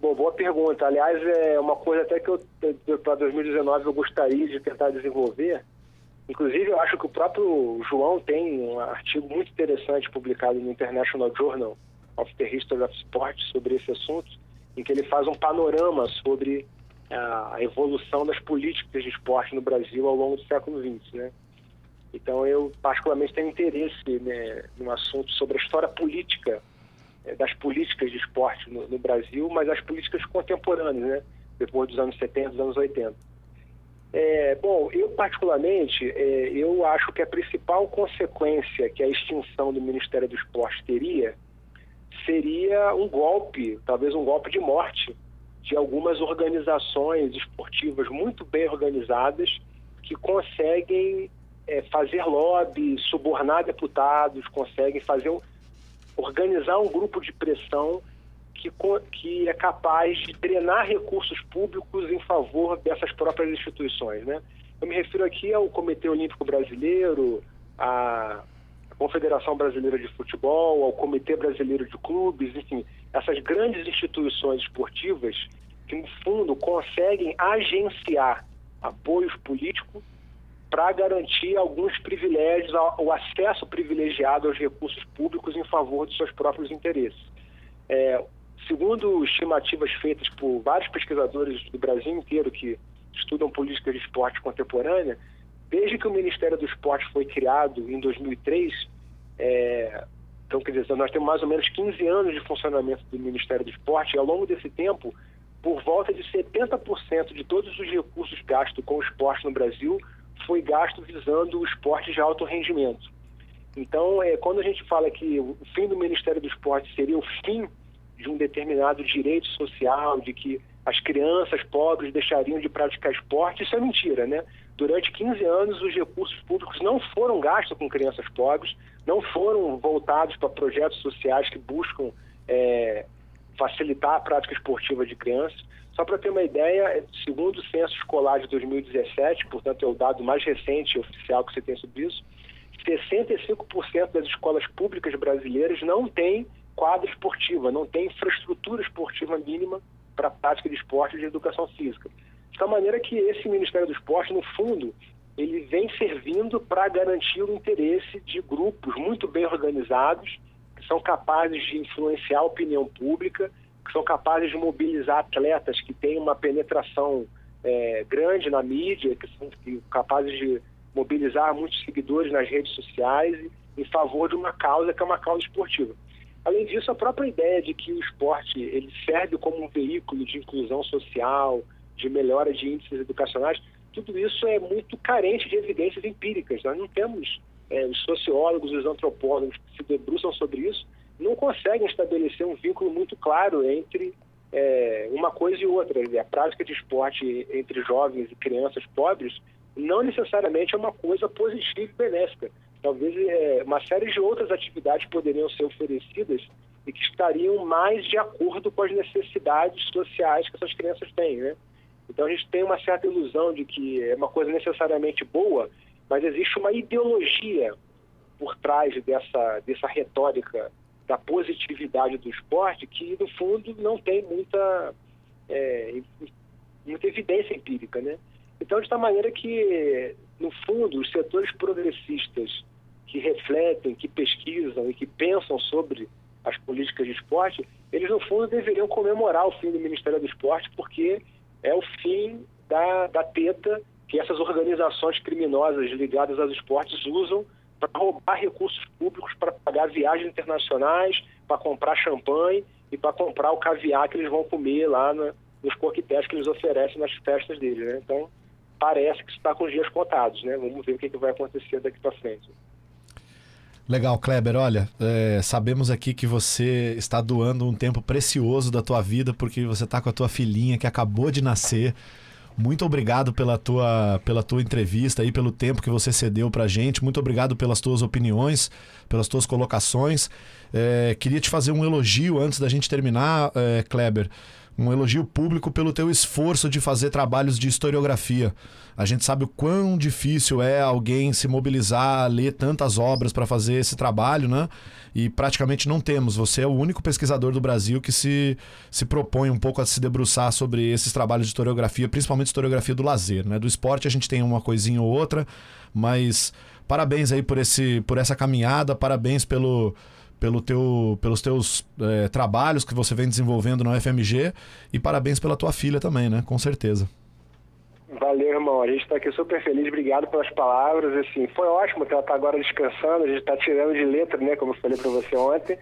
Bom, boa pergunta. Aliás, é uma coisa até que eu, para 2019 eu gostaria de tentar desenvolver. Inclusive, eu acho que o próprio João tem um artigo muito interessante publicado no International Journal of the History of Sport sobre esse assunto, em que ele faz um panorama sobre a evolução das políticas de esporte no Brasil ao longo do século XX, né? Então, eu particularmente tenho interesse né, no assunto sobre a história política é, das políticas de esporte no, no, Brasil, mas as políticas contemporâneas, né? depois dos anos 70, dos anos 80. É, bom, eu particularmente, é, eu acho que a principal consequência que a extinção do Ministério do Esporte teria seria um golpe, talvez um golpe de morte de algumas organizações esportivas muito bem organizadas que conseguem é, fazer lobby, subornar deputados, conseguem fazer organizar um grupo de pressão que, que é capaz de drenar recursos públicos em favor dessas próprias instituições. Né? Eu me refiro aqui ao Comitê Olímpico Brasileiro, à Confederação Brasileira de Futebol, ao Comitê Brasileiro de Clubes, enfim, essas grandes instituições esportivas que, no fundo, conseguem agenciar apoios políticos para garantir alguns privilégios, o acesso privilegiado aos recursos públicos em favor de seus próprios interesses. É, segundo estimativas feitas por vários pesquisadores do Brasil inteiro que estudam políticas de esporte contemporânea, desde que o Ministério do Esporte foi criado em 2003, é, então, quer dizer, nós temos mais ou menos 15 anos de funcionamento do Ministério do Esporte e ao longo desse tempo, por volta de 70% de todos os recursos gastos com o esporte no Brasil foi gasto visando o esporte de alto rendimento. Então, é, quando a gente fala que o fim do Ministério do Esporte seria o fim de um determinado direito social, de que as crianças pobres deixariam de praticar esporte, isso é mentira, né? Durante 15 anos, os recursos públicos não foram gastos com crianças pobres, não foram voltados para projetos sociais que buscam é, facilitar a prática esportiva de crianças. Só para ter uma ideia, segundo o censo escolar de 2017, portanto é o dado mais recente oficial que você tem sobre isso, 65% das escolas públicas brasileiras não têm quadra esportiva, não tem infraestrutura esportiva mínima para a prática de esporte e de educação física. De tal maneira que esse Ministério do Esporte, no fundo, ele vem servindo para garantir o interesse de grupos muito bem organizados, que são capazes de influenciar a opinião pública, que são capazes de mobilizar atletas que têm uma penetração é, grande na mídia, que são capazes de mobilizar muitos seguidores nas redes sociais em favor de uma causa que é uma causa esportiva. Além disso, a própria ideia de que o esporte ele serve como um veículo de inclusão social, de melhora de índices educacionais, tudo isso é muito carente de evidências empíricas. Nós não temos é, os sociólogos, os antropólogos que se debruçam sobre isso, não conseguem estabelecer um vínculo muito claro entre é, uma coisa e outra. A prática de esporte entre jovens e crianças pobres não necessariamente é uma coisa positiva e benéfica. Talvez é, uma série de outras atividades poderiam ser oferecidas e que estariam mais de acordo com as necessidades sociais que essas crianças têm, né? Então a gente tem uma certa ilusão de que é uma coisa necessariamente boa, mas existe uma ideologia por trás dessa, dessa retórica da positividade do esporte que, no fundo, não tem muita, é, muita evidência empírica, né? Então, de tal maneira que, no fundo, os setores progressistas que refletem, que pesquisam e que pensam sobre as políticas de esporte, eles, no fundo, deveriam comemorar o fim do Ministério do Esporte, porque é o fim da, da teta que essas organizações criminosas ligadas aos esportes usam para roubar recursos públicos para pagar viagens internacionais, para comprar champanhe e para comprar o caviar que eles vão comer lá na, nos coquetéis que eles oferecem nas festas deles. Né? Então, parece que está com os dias contados. Né? Vamos ver o que, que vai acontecer daqui para frente. Legal, Kleber. Olha, é, sabemos aqui que você está doando um tempo precioso da tua vida porque você está com a tua filhinha que acabou de nascer. Muito obrigado pela tua, pela tua entrevista e pelo tempo que você cedeu pra gente. Muito obrigado pelas tuas opiniões, pelas tuas colocações. É, queria te fazer um elogio antes da gente terminar, é, Kleber um elogio público pelo teu esforço de fazer trabalhos de historiografia. A gente sabe o quão difícil é alguém se mobilizar, ler tantas obras para fazer esse trabalho, né? E praticamente não temos. Você é o único pesquisador do Brasil que se, se propõe um pouco a se debruçar sobre esses trabalhos de historiografia, principalmente historiografia do lazer, né? Do esporte a gente tem uma coisinha ou outra, mas parabéns aí por, esse, por essa caminhada, parabéns pelo pelo teu, pelos teus é, trabalhos que você vem desenvolvendo na UFMG e parabéns pela tua filha também, né? Com certeza. Valeu, irmão. A gente está aqui super feliz. Obrigado pelas palavras. Assim, foi ótimo que ela está agora descansando. A gente está tirando de letra, né? Como eu falei para você ontem.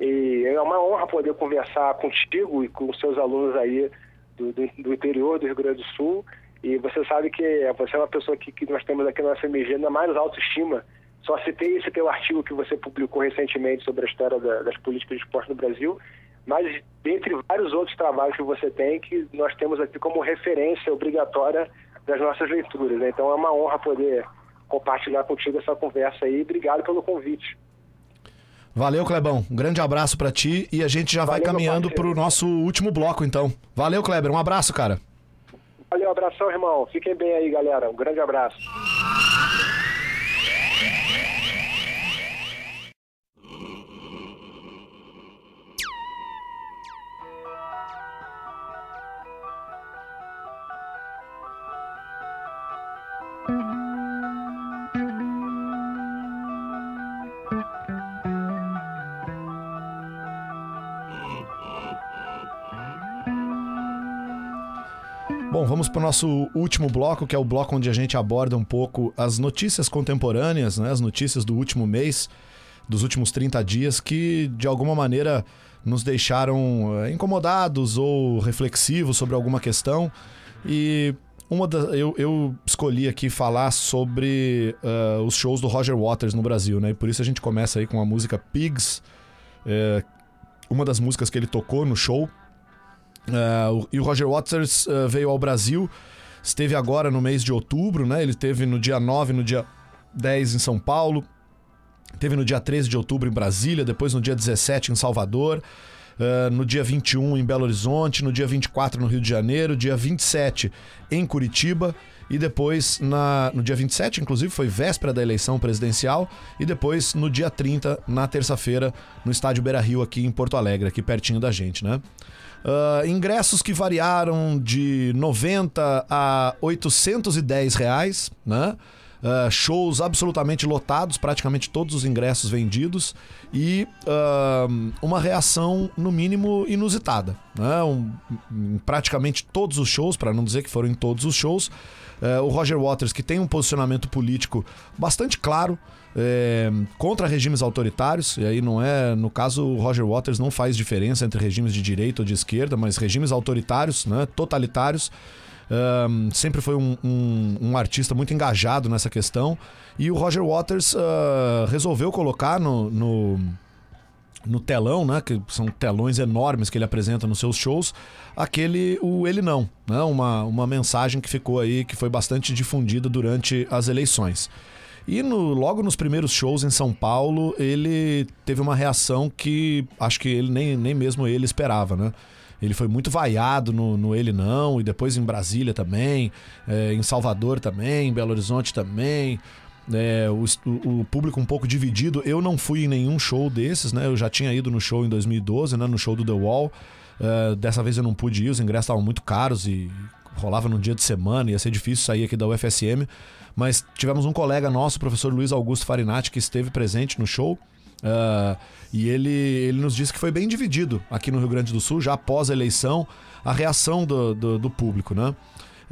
E é uma honra poder conversar contigo e com seus alunos aí do, do, do interior do Rio Grande do Sul. E você sabe que você é uma pessoa que, que nós temos aqui na UFMG na mais autoestima só citei esse teu artigo que você publicou recentemente sobre a história da, das políticas de esporte no Brasil, mas dentre vários outros trabalhos que você tem, que nós temos aqui como referência obrigatória das nossas leituras. Né? Então é uma honra poder compartilhar contigo essa conversa aí. Obrigado pelo convite. Valeu, Clebão. Um grande abraço para ti e a gente já Valeu, vai caminhando para o nosso último bloco, então. Valeu, Kleber. Um abraço, cara. Valeu, abração, irmão. Fiquem bem aí, galera. Um grande abraço. Bom, vamos para o nosso último bloco, que é o bloco onde a gente aborda um pouco as notícias contemporâneas, né, as notícias do último mês, dos últimos 30 dias, que de alguma maneira nos deixaram eh, incomodados ou reflexivos sobre alguma questão. E uma da, eu, eu escolhi aqui falar sobre uh, os shows do Roger Waters no Brasil, né? E por isso a gente começa aí com a música Pigs, é, uma das músicas que ele tocou no show. Uh, e o Roger Waters uh, veio ao Brasil, esteve agora no mês de outubro, né? Ele esteve no dia 9, no dia 10 em São Paulo, teve no dia 13 de outubro em Brasília, depois no dia 17 em Salvador. Uh, no dia 21 em Belo Horizonte, no dia 24 no Rio de Janeiro, dia 27 em Curitiba e depois na, no dia 27, inclusive, foi véspera da eleição presidencial e depois no dia 30, na terça-feira, no estádio Beira Rio aqui em Porto Alegre, aqui pertinho da gente, né? Uh, ingressos que variaram de 90 a 810 reais, né? Uh, shows absolutamente lotados, praticamente todos os ingressos vendidos e uh, uma reação, no mínimo, inusitada. Né? Um, em praticamente todos os shows, para não dizer que foram em todos os shows, uh, o Roger Waters, que tem um posicionamento político bastante claro. É, contra regimes autoritários, e aí não é, no caso, o Roger Waters não faz diferença entre regimes de direita ou de esquerda, mas regimes autoritários, né, totalitários, um, sempre foi um, um, um, artista muito engajado nessa questão. E o Roger Waters uh, resolveu colocar no, no, no, telão, né? Que são telões enormes que ele apresenta nos seus shows, aquele o Ele Não, né? Uma, uma mensagem que ficou aí, que foi bastante difundida durante as eleições. E no, logo nos primeiros shows em São Paulo, ele teve uma reação que acho que ele nem, nem mesmo ele esperava, né? Ele foi muito vaiado no, no Ele Não, e depois em Brasília também, é, em Salvador também, em Belo Horizonte também. É, o, o, público um pouco dividido. Eu não fui em nenhum show desses, né? Eu já tinha ido no show em 2012, né? No show do The Wall. É, dessa vez eu não pude ir, os ingressos estavam muito caros e rolava num dia de semana, ia ser difícil sair aqui da UFSM. Mas tivemos um colega nosso, o professor Luiz Augusto Farinati, que esteve presente no show. Uh, e ele, ele nos disse que foi bem dividido aqui no Rio Grande do Sul, já após a eleição, a reação do, do, do público, né?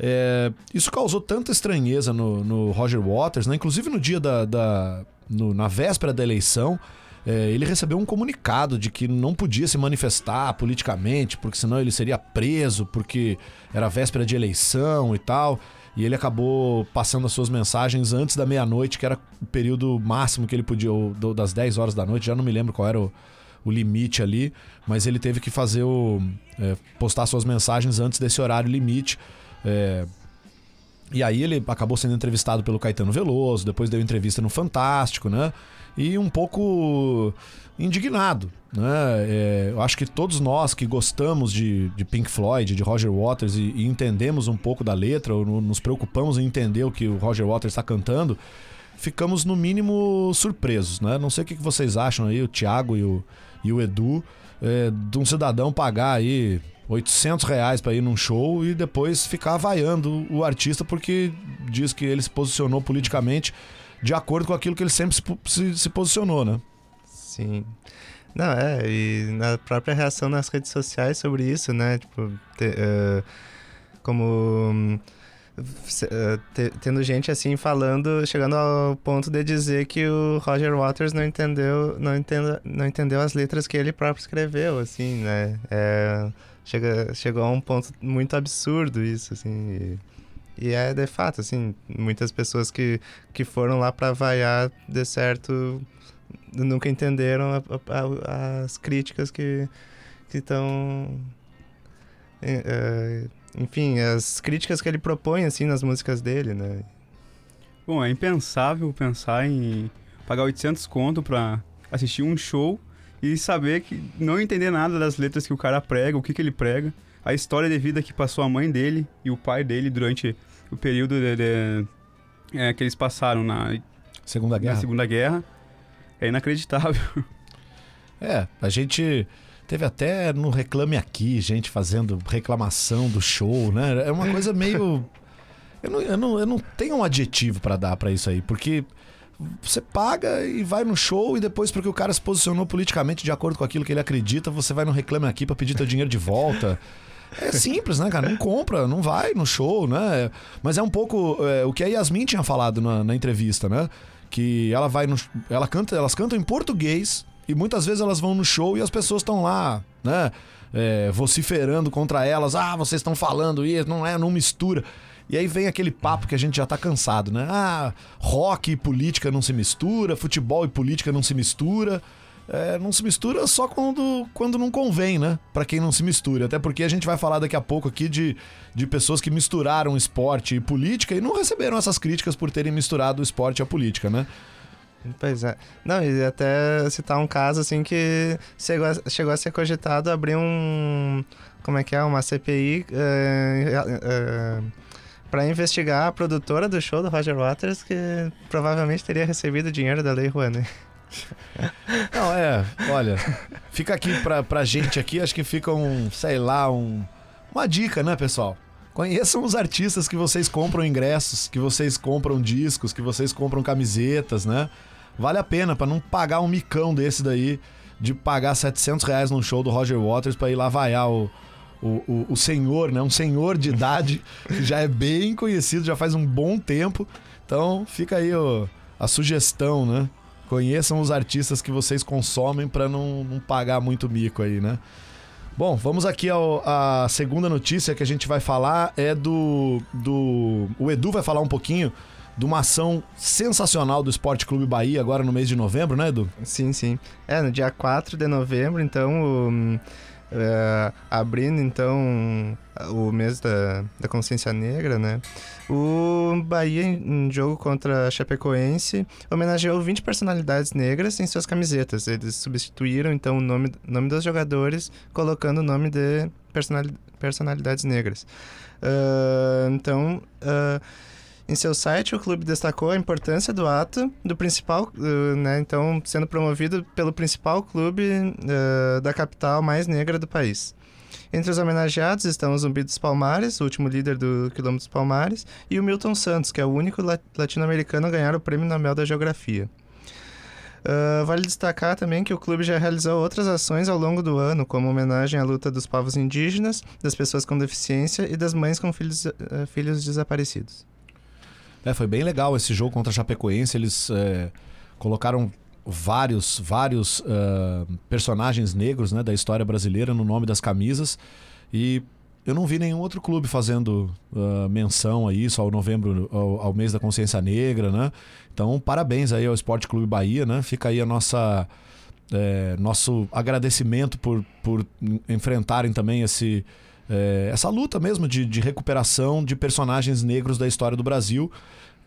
É, isso causou tanta estranheza no, no, Roger Waters, né? Inclusive no dia da. da no, na véspera da eleição, é, ele recebeu um comunicado de que não podia se manifestar politicamente, porque senão ele seria preso, porque era véspera de eleição e tal. E ele acabou passando as suas mensagens antes da meia-noite, que era o período máximo que ele podia, ou das 10 horas da noite, já não me lembro qual era o, o limite ali, mas ele teve que fazer o. É, postar suas mensagens antes desse horário limite. É, e aí ele acabou sendo entrevistado pelo Caetano Veloso, depois deu entrevista no Fantástico, né? E um pouco indignado. Né? É, eu acho que todos nós que gostamos de, de Pink Floyd, de Roger Waters e, e, entendemos um pouco da letra, ou nos preocupamos em entender o que o Roger Waters está cantando, ficamos no mínimo surpresos. Né? Não sei o que vocês acham aí, o Thiago e o, e o Edu, é, de um cidadão pagar aí 800 reais para ir num show e depois ficar vaiando o artista porque diz que ele se posicionou politicamente de acordo com aquilo que ele sempre se, se, se posicionou, né? Sim. Não, é, e na própria reação nas redes sociais sobre isso, né? Tipo, te, uh, como. Te, tendo gente assim falando, chegando ao ponto de dizer que o Roger Waters não entendeu, não entendeu, não entendeu as letras que ele próprio escreveu, assim, né? É, chega, chegou a um ponto muito absurdo isso, assim. E, e é de fato, assim, muitas pessoas que, que foram lá para vaiar de certo nunca entenderam a, a, as críticas que estão. É, é, enfim, as críticas que ele propõe assim nas músicas dele, né? Bom, é impensável pensar em pagar 800 conto pra assistir um show e saber que não entender nada das letras que o cara prega, o que, que ele prega, a história de vida que passou a mãe dele e o pai dele durante o período de, de, é, que eles passaram na Segunda Guerra. Na Segunda Guerra é inacreditável. É, a gente teve até no Reclame Aqui, gente fazendo reclamação do show, né? É uma coisa meio. Eu não, eu não, eu não tenho um adjetivo para dar para isso aí, porque você paga e vai no show e depois porque o cara se posicionou politicamente de acordo com aquilo que ele acredita, você vai no Reclame Aqui para pedir teu dinheiro de volta. É simples, né, cara? Não compra, não vai no show, né? Mas é um pouco é, o que a Yasmin tinha falado na, na entrevista, né? Que ela vai no, ela canta, elas cantam em português e muitas vezes elas vão no show e as pessoas estão lá, né, é, vociferando contra elas, ah, vocês estão falando isso, não é, não mistura. E aí vem aquele papo que a gente já tá cansado, né? Ah, rock e política não se mistura, futebol e política não se mistura. É, não se mistura só quando, quando não convém, né? Pra quem não se mistura. Até porque a gente vai falar daqui a pouco aqui de, de pessoas que misturaram esporte e política e não receberam essas críticas por terem misturado o esporte e a política, né? Pois é. Não, e até citar um caso assim que chegou a, chegou a ser cogitado abrir um. Como é que é? Uma CPI é, para investigar a produtora do show do Roger Waters, que provavelmente teria recebido dinheiro da Lei Rouanet. Não, é, olha, fica aqui pra, pra gente aqui, acho que fica um, sei lá, um, uma dica, né, pessoal? Conheçam os artistas que vocês compram ingressos, que vocês compram discos, que vocês compram camisetas, né? Vale a pena para não pagar um micão desse daí, de pagar 700 reais num show do Roger Waters para ir lá vaiar o, o, o, o, senhor, né? Um senhor de idade que já é bem conhecido, já faz um bom tempo. Então fica aí o, a sugestão, né? Conheçam os artistas que vocês consomem para não, não pagar muito mico aí, né? Bom, vamos aqui ao, a segunda notícia que a gente vai falar é do, do. O Edu vai falar um pouquinho de uma ação sensacional do Esporte Clube Bahia agora no mês de novembro, né, Edu? Sim, sim. É, no dia 4 de novembro, então, o, uh, abrindo então o mês da, da consciência negra, né? O Bahia, em jogo contra a Chapecoense, homenageou 20 personalidades negras em suas camisetas. Eles substituíram então o nome, nome dos jogadores, colocando o nome de personalidades negras. Uh, então. Uh, em seu site, o clube destacou a importância do ato do principal, uh, né, então sendo promovido pelo principal clube uh, da capital mais negra do país. Entre os homenageados estão o Zumbi dos Palmares, o último líder do Quilômetro dos Palmares, e o Milton Santos, que é o único latino-americano a ganhar o Prêmio Nobel da Geografia. Uh, vale destacar também que o clube já realizou outras ações ao longo do ano, como homenagem à luta dos povos indígenas, das pessoas com deficiência e das mães com filhos, uh, filhos desaparecidos. É, foi bem legal esse jogo contra a Chapecoense. Eles é, colocaram vários, vários uh, personagens negros né, da história brasileira no nome das camisas. E eu não vi nenhum outro clube fazendo uh, menção a isso, ao novembro, ao, ao, mês da consciência negra, né? Então, parabéns aí ao Esporte Clube Bahia, né? Fica aí a nossa... É, nosso agradecimento por, por enfrentarem também esse, é, essa luta mesmo de, de, recuperação de personagens negros da história do Brasil,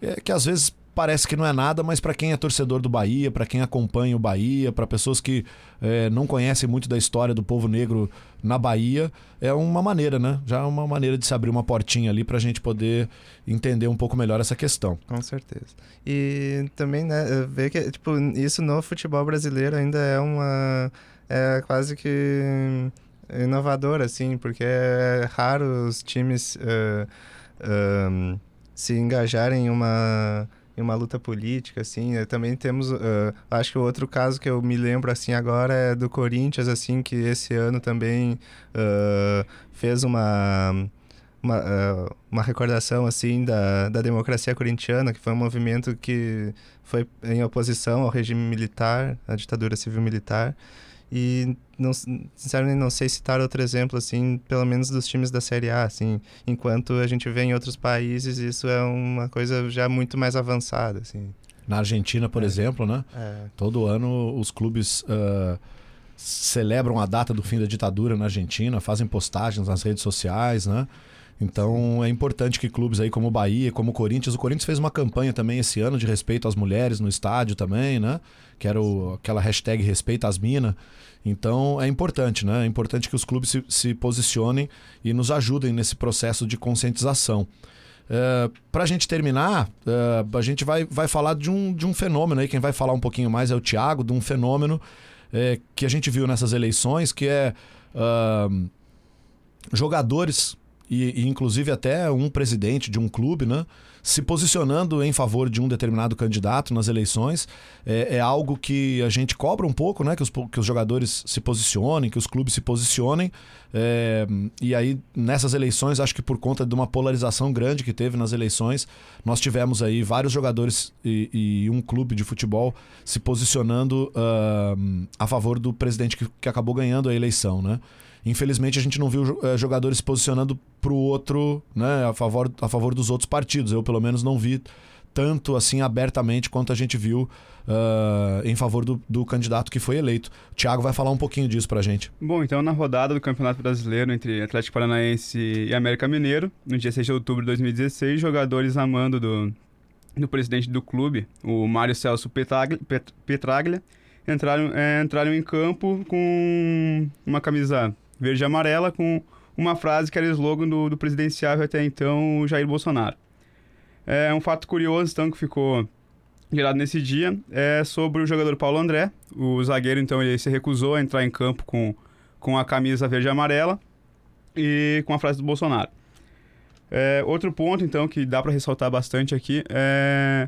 é, que às vezes parece que não é nada, mas para quem é torcedor do Bahia, para quem acompanha o Bahia, para pessoas que é, não conhecem muito da história do povo negro na Bahia, é uma maneira, né? Já é uma maneira de se abrir uma portinha ali para a gente poder entender um pouco melhor essa questão. Com certeza. E também, né, ver que tipo, isso no futebol brasileiro ainda é uma. É quase que inovador, assim, porque é raro os times uh, uh, se engajarem em uma, em uma luta política, assim. Também temos, uh, acho que o outro caso que eu me lembro, assim, agora é do Corinthians, assim, que esse ano também fez uma... Uma, uma recordação assim da, da democracia corintiana, que foi um movimento que foi em oposição ao regime militar, à ditadura civil-militar, e não, sinceramente não sei citar outro exemplo assim, pelo menos dos times da Série A, assim, enquanto a gente vê em outros países isso é uma coisa já muito mais avançada, assim. Na Argentina, por é. exemplo, né? É. Todo ano os clubes uh, celebram a data do fim da ditadura na Argentina, fazem postagens nas redes sociais, né? Então é importante que clubes aí como o Bahia, como o Corinthians, o Corinthians fez uma campanha também esse ano de respeito às mulheres no estádio também, né? Que era o, aquela hashtag respeita as minas. Então é importante, né? É importante que os clubes se, se posicionem e nos ajudem nesse processo de conscientização. É, Para a gente terminar, é, a gente vai, vai falar de um, de um fenômeno aí. Quem vai falar um pouquinho mais é o Tiago, de um fenômeno é, que a gente viu nessas eleições, que é uh, jogadores e, e, inclusive até um presidente de um clube, né? se posicionando em favor de um determinado candidato nas eleições. É, é algo que a gente cobra um pouco, né? Que os, que os jogadores se posicionem, que os clubes se posicionem. É, e aí, nessas eleições, acho que por conta de uma polarização grande que teve nas eleições, nós tivemos aí vários jogadores e, e um clube de futebol se posicionando uh, a favor do presidente que, que acabou ganhando a eleição, né? Infelizmente a gente não viu eh, jogadores se posicionando pro outro, né, a favor, a favor dos outros partidos. Eu, pelo menos, não vi tanto assim abertamente quanto a gente viu uh, em favor do, do, candidato que foi eleito. O Thiago vai falar um pouquinho disso pra gente. Bom, então na rodada do Campeonato Brasileiro entre Atlético Paranaense e América Mineiro, no dia 6 de outubro de 2016, jogadores a mando do, do presidente do clube, o Mário Celso Petraglia, Petraglia entraram, é, entraram em campo com uma camisa verde e amarela com uma frase que era slogan do, do presidenciável até então, Jair Bolsonaro. É um fato curioso, então, que ficou gerado nesse dia, é sobre o jogador Paulo André. O zagueiro, então, ele se recusou a entrar em campo com, com a camisa verde e amarela e com a frase do Bolsonaro. É, outro ponto, então, que dá para ressaltar bastante aqui é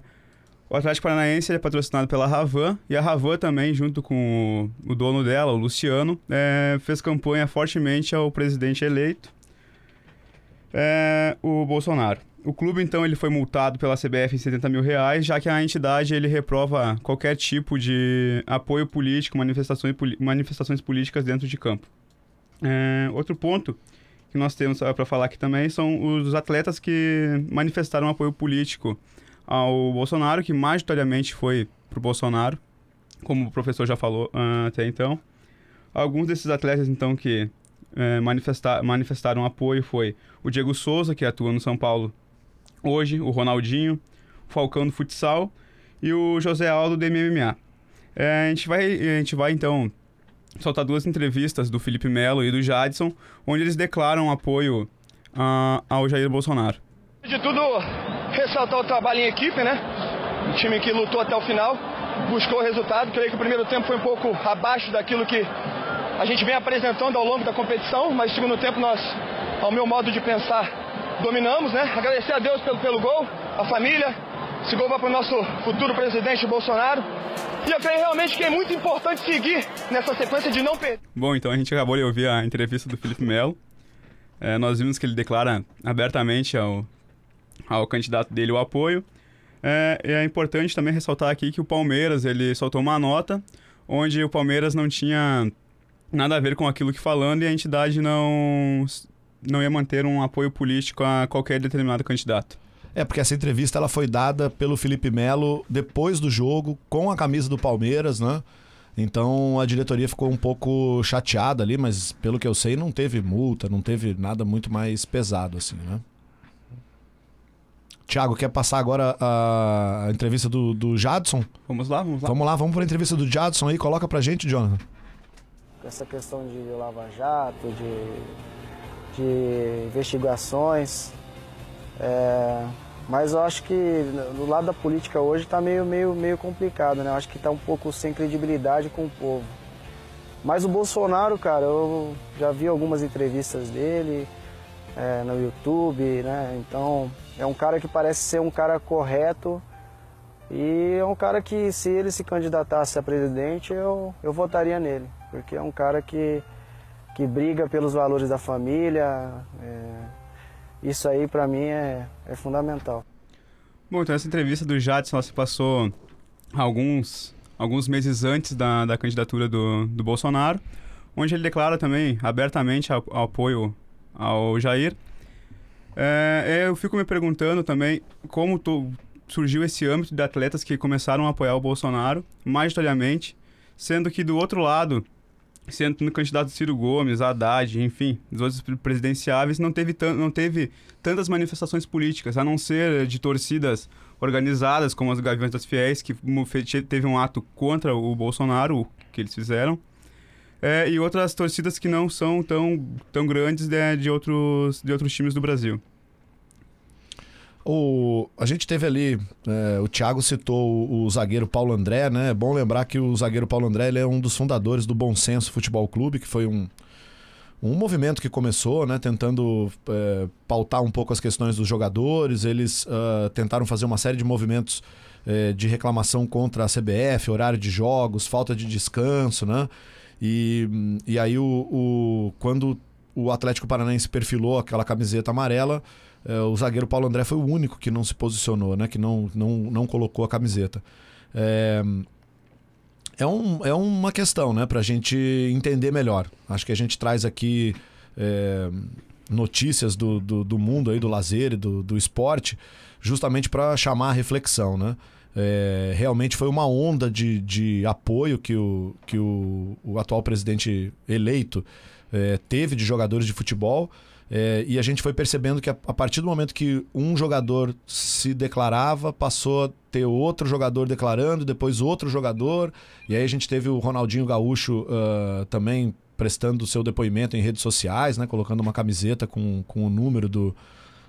o Atlético Paranaense é patrocinado pela Ravan e a Ravan também, junto com o, dono dela, o Luciano, é, fez campanha fortemente ao presidente eleito, é, o Bolsonaro. O clube, então, ele foi multado pela CBF em 70 mil reais, já que a entidade ele reprova qualquer tipo de apoio político, manifestações, manifestações políticas dentro de campo. É, outro ponto que nós temos para falar aqui também são os atletas que manifestaram apoio político ao Bolsonaro, que majoritariamente foi pro Bolsonaro, como o professor já falou uh, até então. Alguns desses atletas, então, que uh, manifesta manifestaram apoio foi o Diego Souza, que atua no São Paulo hoje, o Ronaldinho, o Falcão do futsal e o José Aldo do MMA. É, a, gente vai, a gente vai, então, soltar duas entrevistas do Felipe Melo e do Jadson, onde eles declaram apoio uh, ao Jair Bolsonaro. De tudo, ressaltar o trabalho em equipe, né? Um time que lutou até o final, buscou o resultado. Creio que o primeiro tempo foi um pouco abaixo daquilo que a gente vem apresentando ao longo da competição, mas no segundo tempo nós, ao meu modo de pensar, dominamos, né? Agradecer a Deus pelo, pelo gol, a família. Esse gol vai para o nosso futuro presidente Bolsonaro. E eu creio realmente que é muito importante seguir nessa sequência de não perder. Bom, então a gente acabou de ouvir a entrevista do Felipe Melo. É, nós vimos que ele declara abertamente ao ao candidato dele o apoio. É, é importante também ressaltar aqui que o Palmeiras ele soltou uma nota onde o Palmeiras não tinha nada a ver com aquilo que falando e a entidade não não ia manter um apoio político a qualquer determinado candidato. É, porque essa entrevista ela foi dada pelo Felipe Melo depois do jogo, com a camisa do Palmeiras, né? Então a diretoria ficou um pouco chateada ali, mas pelo que eu sei, não teve multa, não teve nada muito mais pesado, assim, né? Tiago, quer passar agora a, entrevista do, do Jadson? Vamos lá, vamos lá. Vamos lá, vamos para a entrevista do Jadson aí. Coloca pra gente, Jonathan. Essa questão de Lava Jato, de, de investigações. É, mas eu acho que no lado da política hoje está meio, meio, meio complicado, né? Eu acho que está um pouco sem credibilidade com o povo. Mas o Bolsonaro, cara, eu já vi algumas entrevistas dele é, no YouTube, né? Então é um cara que parece ser um cara correto e é um cara que, se ele se candidatasse a presidente, eu, eu votaria nele, porque é um cara que, que briga pelos valores da família. É, isso aí, para mim, é, é fundamental. Bom, então essa entrevista do Jadson se passou alguns, alguns meses antes da, da candidatura do, do Bolsonaro, onde ele declara também abertamente apoio ao Jair é, é, eu fico me perguntando também como surgiu esse âmbito de atletas que começaram a apoiar o Bolsonaro, majoritariamente, sendo que do outro lado, sendo no candidato Ciro Gomes, Haddad, enfim, os outros presidenciáveis, não teve, não teve tantas manifestações políticas, a não ser de torcidas organizadas, como as Gaviões das Fiéis, que teve um ato contra o Bolsonaro, que eles fizeram é, e outras torcidas que não são tão, tão grandes de, de, outros, de outros times do Brasil. O, a gente teve ali, é, o Thiago citou o, o, zagueiro Paulo André, né? É bom lembrar que o zagueiro Paulo André ele é um dos fundadores do Bom Senso Futebol Clube, que foi um, um movimento que começou, né? Tentando é, pautar um pouco as questões dos jogadores. Eles uh, tentaram fazer uma série de movimentos é, de reclamação contra a CBF, horário de jogos, falta de descanso, né? E, e aí, o, o, quando o Atlético Paranaense perfilou aquela camiseta amarela, eh, o zagueiro Paulo André foi o único que não se posicionou, né? que não, não, não colocou a camiseta. É, é, um, é uma questão, né, para a gente entender melhor. Acho que a gente traz aqui é, notícias do, do, do, mundo aí do lazer e do, do esporte, justamente para chamar a reflexão, né? É, realmente foi uma onda de, de apoio que o, que o, o atual presidente eleito é, teve de jogadores de futebol. É, e a gente foi percebendo que a, a, partir do momento que um jogador se declarava, passou a ter outro jogador declarando, depois outro jogador. E aí a gente teve o Ronaldinho Gaúcho uh, também prestando o seu depoimento em redes sociais, né, colocando uma camiseta com, com o número do,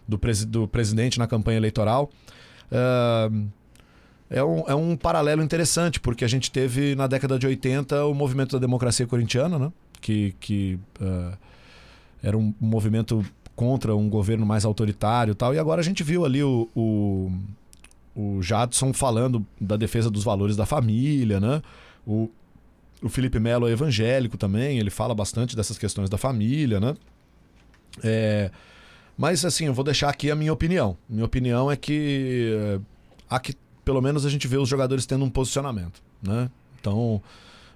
do, presi do presidente na campanha eleitoral. Uh, é um, é um paralelo interessante, porque a gente teve na década de 80 o movimento da democracia corintiana, né? que, que uh, era um movimento contra um governo mais autoritário e tal. E agora a gente viu ali o, o, o Jadson falando da defesa dos valores da família, né? O, o Felipe Melo é evangélico também, ele fala bastante dessas questões da família, né? É, mas assim, eu vou deixar aqui a minha opinião. Minha opinião é que eh, aqui pelo menos a gente vê os jogadores tendo um posicionamento, né? Então,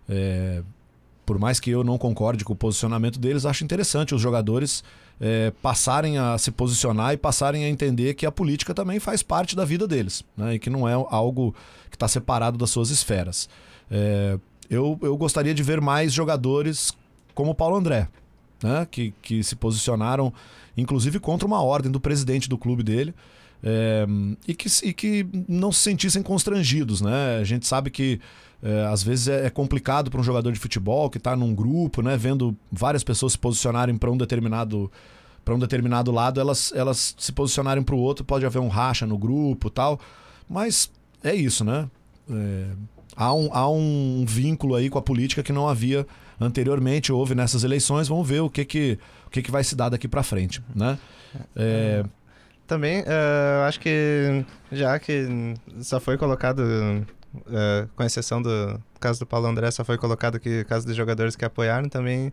é, por mais que eu não concorde com o posicionamento deles, acho interessante os jogadores é, passarem a se posicionar e passarem a entender que a política também faz parte da vida deles, né? E que não é algo que está separado das suas esferas. É, eu, eu gostaria de ver mais jogadores como o Paulo André, né? Que, que se posicionaram, inclusive, contra uma ordem do presidente do clube dele. É, e, que, e que não se sentissem constrangidos, né? A gente sabe que é, às vezes é, é complicado para um jogador de futebol que está num grupo, né? Vendo várias pessoas se posicionarem para um determinado para um determinado lado, elas, elas se posicionarem para o outro, pode haver um racha no grupo tal. Mas é isso, né? É, há, um, há um vínculo aí com a política que não havia anteriormente, houve nessas eleições. Vamos ver o que, que, o que, que vai se dar daqui para frente, né? É, também, uh, acho que já que só foi colocado, uh, com exceção do caso do Paulo André, só foi colocado que caso dos jogadores que apoiaram também.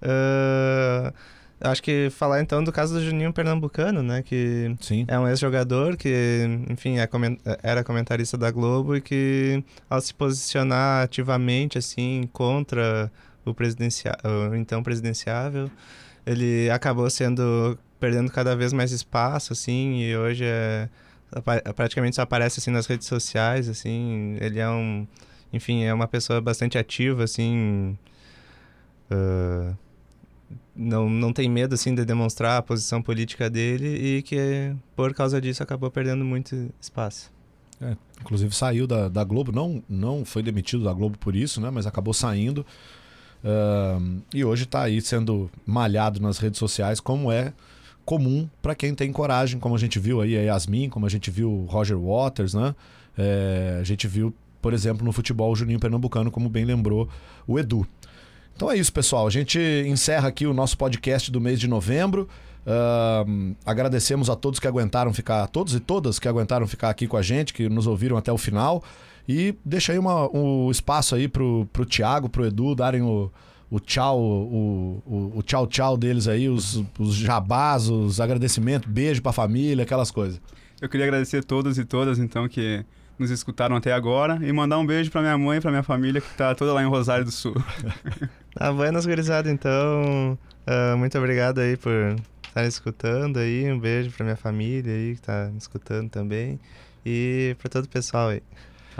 Uh, acho que falar então do caso do Juninho Pernambucano, né? Que Sim. é um ex-jogador que, enfim, é coment era comentarista da Globo e que, ao se posicionar ativamente, assim, contra o, presidencia o então presidenciável, ele acabou sendo perdendo cada vez mais espaço, assim, e hoje é praticamente só aparece assim nas redes sociais, assim, ele é um, enfim, é uma pessoa bastante ativa, assim, uh, não, não tem medo, assim, de demonstrar a posição política dele e que, por causa disso, acabou perdendo muito espaço. É, inclusive saiu da, da Globo, não, não foi demitido da Globo por isso, né, mas acabou saindo uh, e hoje está aí sendo malhado nas redes sociais, como é comum para quem tem coragem, como a gente viu aí a Yasmin, como a gente viu o Roger Waters, né? É, a gente viu, por exemplo, no futebol o Juninho Pernambucano, como bem lembrou o Edu. Então é isso, pessoal. A gente encerra aqui o nosso podcast do mês de novembro. Uh, agradecemos a todos que aguentaram ficar, todos e todas que aguentaram ficar aqui com a gente, que nos ouviram até o final. E deixa aí uma, um espaço aí pro, pro Thiago, pro Edu darem o, o tchau, o, o, o, tchau tchau deles aí, os, os jabás, os agradecimentos, beijo pra família, aquelas coisas. Eu queria agradecer a todos e todas, então, que nos escutaram até agora e mandar um beijo pra minha mãe e pra minha família, que tá toda lá em Rosário do Sul. ah, buenas, gurizada, então, uh, muito obrigado aí por estar escutando aí, um beijo pra minha família aí, que tá me escutando também, e pra todo o pessoal aí.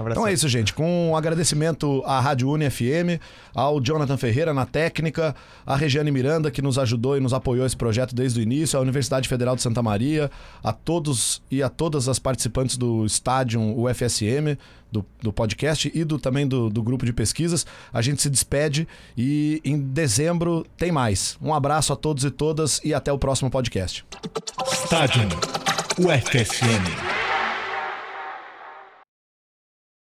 Então é isso, gente. Com um agradecimento à Rádio Uni FM, ao Jonathan Ferreira na técnica, à Regiane Miranda, que nos ajudou e nos apoiou esse projeto desde o início, à Universidade Federal de Santa Maria, a todos e a todas as participantes do estádio UFSM, do, do podcast e do, também do, do grupo de pesquisas. A gente se despede e em dezembro tem mais. Um abraço a todos e todas e até o próximo podcast. Estádio UFSM.